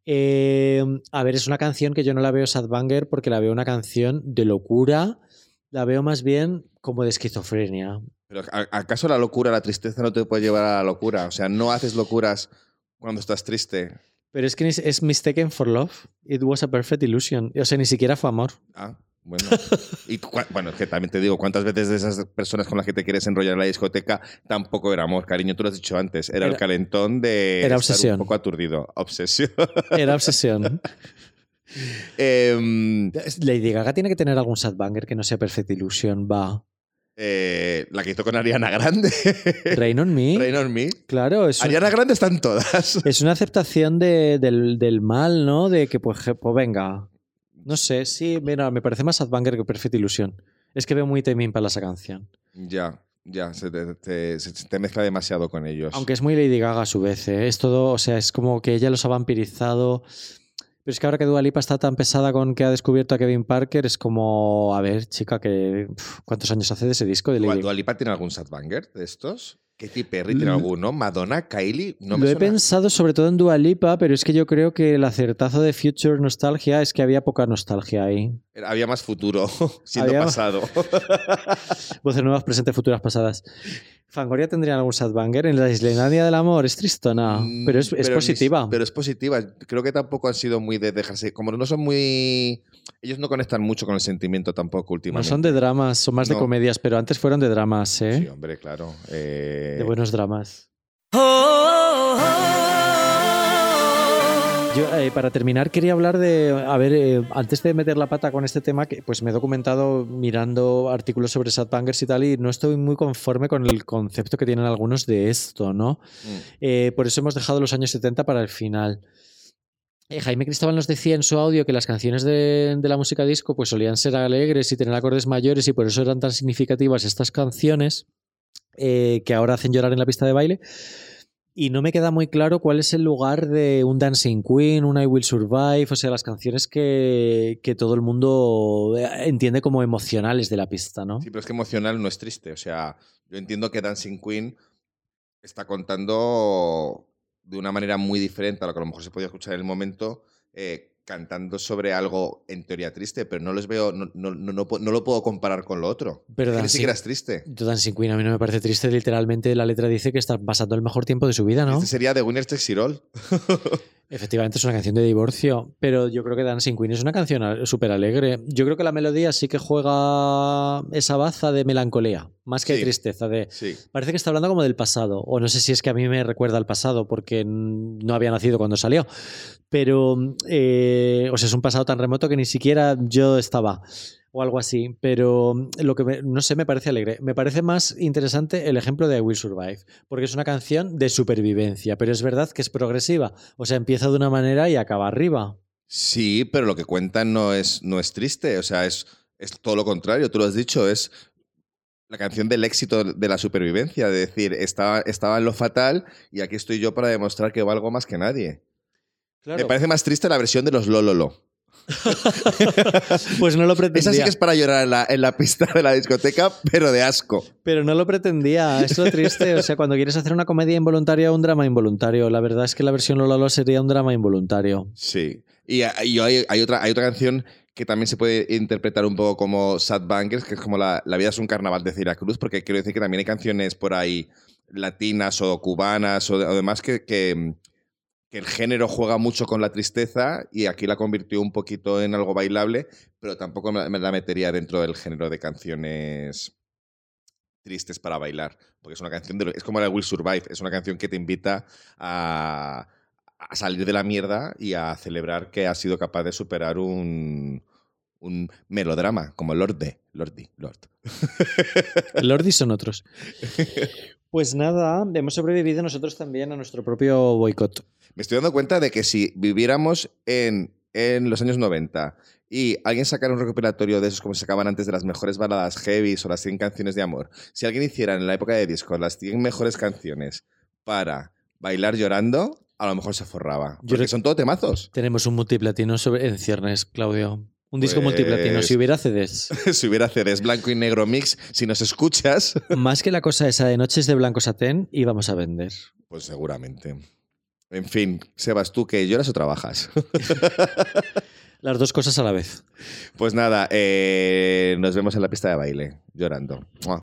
Speaker 2: Eh, a ver, es una canción que yo no la veo sad banger porque la veo una canción de locura. La veo más bien como de esquizofrenia.
Speaker 1: Pero ¿a- ¿acaso la locura, la tristeza no te puede llevar a la locura? O sea, no haces locuras cuando estás triste.
Speaker 2: Pero es que es Mistaken for Love. It was a perfect illusion. O sea, ni siquiera fue amor.
Speaker 1: Ah, Bueno, y bueno, es que también te digo, ¿cuántas veces de esas personas con las que te quieres enrollar en la discoteca tampoco era amor, cariño? Tú lo has dicho antes, era, el calentón de
Speaker 2: era
Speaker 1: estar
Speaker 2: obsesión.
Speaker 1: un poco aturdido. Obsesión.
Speaker 2: Era obsesión.
Speaker 1: Em,
Speaker 2: Lady Gaga tiene que tener algún sad banger que no sea Perfect Illusion, va.
Speaker 1: Eh, la que hizo con Ariana Grande.
Speaker 2: Rain on Me.
Speaker 1: Rain on Me.
Speaker 2: Claro, es, un-
Speaker 1: Ariana Grande están todas.
Speaker 2: es una aceptación de- del, del mal, ¿no? De que, pues, pues venga. No sé, sí, mira, me parece más sad banger que Perfect Illusion. Es que veo muy temín para esa canción.
Speaker 1: Ya, ya, se te, te- se te mezcla demasiado con ellos.
Speaker 2: Aunque es muy Lady Gaga a su vez, ¿eh? Es todo, o sea, es como que ella los ha vampirizado. Pero es que ahora que Dua Lipa está tan pesada con que ha descubierto a Kevin Parker, es como, a ver, chica, que ¿cuántos años hace de ese disco de
Speaker 1: ¿Dua,
Speaker 2: Lady
Speaker 1: Dua Lipa tiene algún sadbanger de estos? Katy Perry tiene alguno, Madonna, Kylie, no me
Speaker 2: Lo he
Speaker 1: suena.
Speaker 2: pensado sobre todo en Dua Lipa, pero es que yo creo que el acertazo de Future Nostalgia es que había poca nostalgia ahí.
Speaker 1: Había más futuro, siendo
Speaker 2: Había-
Speaker 1: pasado.
Speaker 2: Voces nuevas, presentes, futuras, pasadas. Fangoria tendría algún sad banger en la Islandia del amor, es tristona,
Speaker 1: Mm,
Speaker 2: pero es, positiva.
Speaker 1: pero es positiva. Creo que tampoco han sido muy de dejarse. Como no son muy. Ellos no conectan mucho con el sentimiento tampoco
Speaker 2: no
Speaker 1: últimamente.
Speaker 2: son de dramas, son más de
Speaker 1: No.
Speaker 2: comedias, pero antes fueron de dramas, ¿eh?
Speaker 1: Sí, hombre, claro. Eh,
Speaker 2: De buenos dramas.
Speaker 4: Oh,
Speaker 2: Yo, eh, para terminar, quería hablar de. A ver, eh, antes de meter la pata con este tema, que pues me he documentado mirando artículos sobre Sadbangers y tal, y no estoy muy conforme con el concepto que tienen algunos de esto, ¿no?
Speaker 1: mm,
Speaker 2: Eh, por eso hemos dejado los años 70 para el final. Jaime Cristóbal nos decía en su audio que las canciones de, de la música disco pues solían ser alegres y tener acordes mayores y por eso eran tan significativas estas canciones que ahora hacen llorar en la pista de baile. Y no me queda muy claro cuál es el lugar de un Dancing Queen, un I Will Survive, o sea, las canciones que, que todo el mundo eh, entiende como emocionales de la pista, ¿no?
Speaker 1: Sí, pero es que emocional no es triste. O sea, yo entiendo que Dancing Queen está contando de una manera muy diferente a lo que a lo mejor se podía escuchar en el momento, eh, cantando sobre algo en teoría triste, pero no les veo, no, no, no, no, lo puedo comparar con lo otro.
Speaker 2: Pero
Speaker 1: que ni siquiera es triste.
Speaker 2: Dancing Queen a mí no me parece triste, literalmente la letra dice que está pasando el mejor tiempo de su vida, ¿no?
Speaker 1: Este sería de Winner Takes.
Speaker 2: Efectivamente es una canción de divorcio, pero yo creo que Dancing Queen es una canción súper alegre. Yo creo que la melodía sí que juega esa baza de melancolía, más que de tristeza, de...
Speaker 1: Sí.
Speaker 2: Parece que está hablando como del pasado, o no sé si es que a mí me recuerda al pasado porque no había nacido cuando salió, pero, eh, o sea, es un pasado tan remoto que ni siquiera yo estaba, o algo así, pero lo que, me- no sé, me parece alegre. Me parece más interesante el ejemplo de I Will Survive, porque es una canción de supervivencia, pero es verdad que es progresiva, o sea, empieza de una manera y acaba arriba.
Speaker 1: Sí, pero lo que cuentan no es, no es triste, o sea, es, es todo lo contrario, tú lo has dicho, es la canción del éxito de la supervivencia, de decir, estaba, estaba en lo fatal y aquí estoy yo para demostrar que valgo más que nadie. Me parece más triste la versión de los Lololo.
Speaker 2: Pues no lo pretendía.
Speaker 1: Esa sí que es para llorar en la, en la pista de la discoteca, pero de asco.
Speaker 2: Pero no lo pretendía, es lo triste. O sea, cuando quieres hacer una comedia involuntaria o un drama involuntario, la verdad es que la versión Lololo sería un drama involuntario.
Speaker 1: Sí. Y, y hay, hay otra, hay otra canción que también se puede interpretar un poco como Sad Bangers, que es como la, la vida es un carnaval de Cira Cruz, porque quiero decir que también hay canciones por ahí latinas o cubanas o, o demás que, que, el género juega mucho con la tristeza y aquí la convirtió un poquito en algo bailable, pero tampoco me, la metería dentro del género de canciones tristes para bailar, porque es una canción de, es como la Will Survive, es una canción que te invita a, a salir de la mierda y a celebrar que has sido capaz de superar un, un melodrama como Lorde, Lordi, Lord.
Speaker 2: Lordi son otros. Pues nada, hemos sobrevivido nosotros también a nuestro propio boicot.
Speaker 1: Me estoy dando cuenta de que si viviéramos en, en los años 90 y alguien sacara un recopilatorio de esos como se sacaban antes de las mejores baladas heavy o las 100 canciones de amor, si alguien hiciera en la época de discos las 100 mejores canciones para bailar llorando, a lo mejor se forraba.
Speaker 2: Yo
Speaker 1: son todo temazos.
Speaker 2: Tenemos un multiplatino sobre, en ciernes, Claudio. Un disco
Speaker 1: Pues-
Speaker 2: multiplatino. Si hubiera CDs.
Speaker 1: si hubiera CDs blanco y negro mix, si nos escuchas,
Speaker 2: Más que la cosa esa de noches de blanco satén, íbamos a vender.
Speaker 1: pues seguramente. En fin, Sebas, ¿tú que lloras o trabajas?
Speaker 2: Las dos cosas a la vez.
Speaker 1: Pues nada, eh, nos vemos en la pista de baile, llorando. Mua.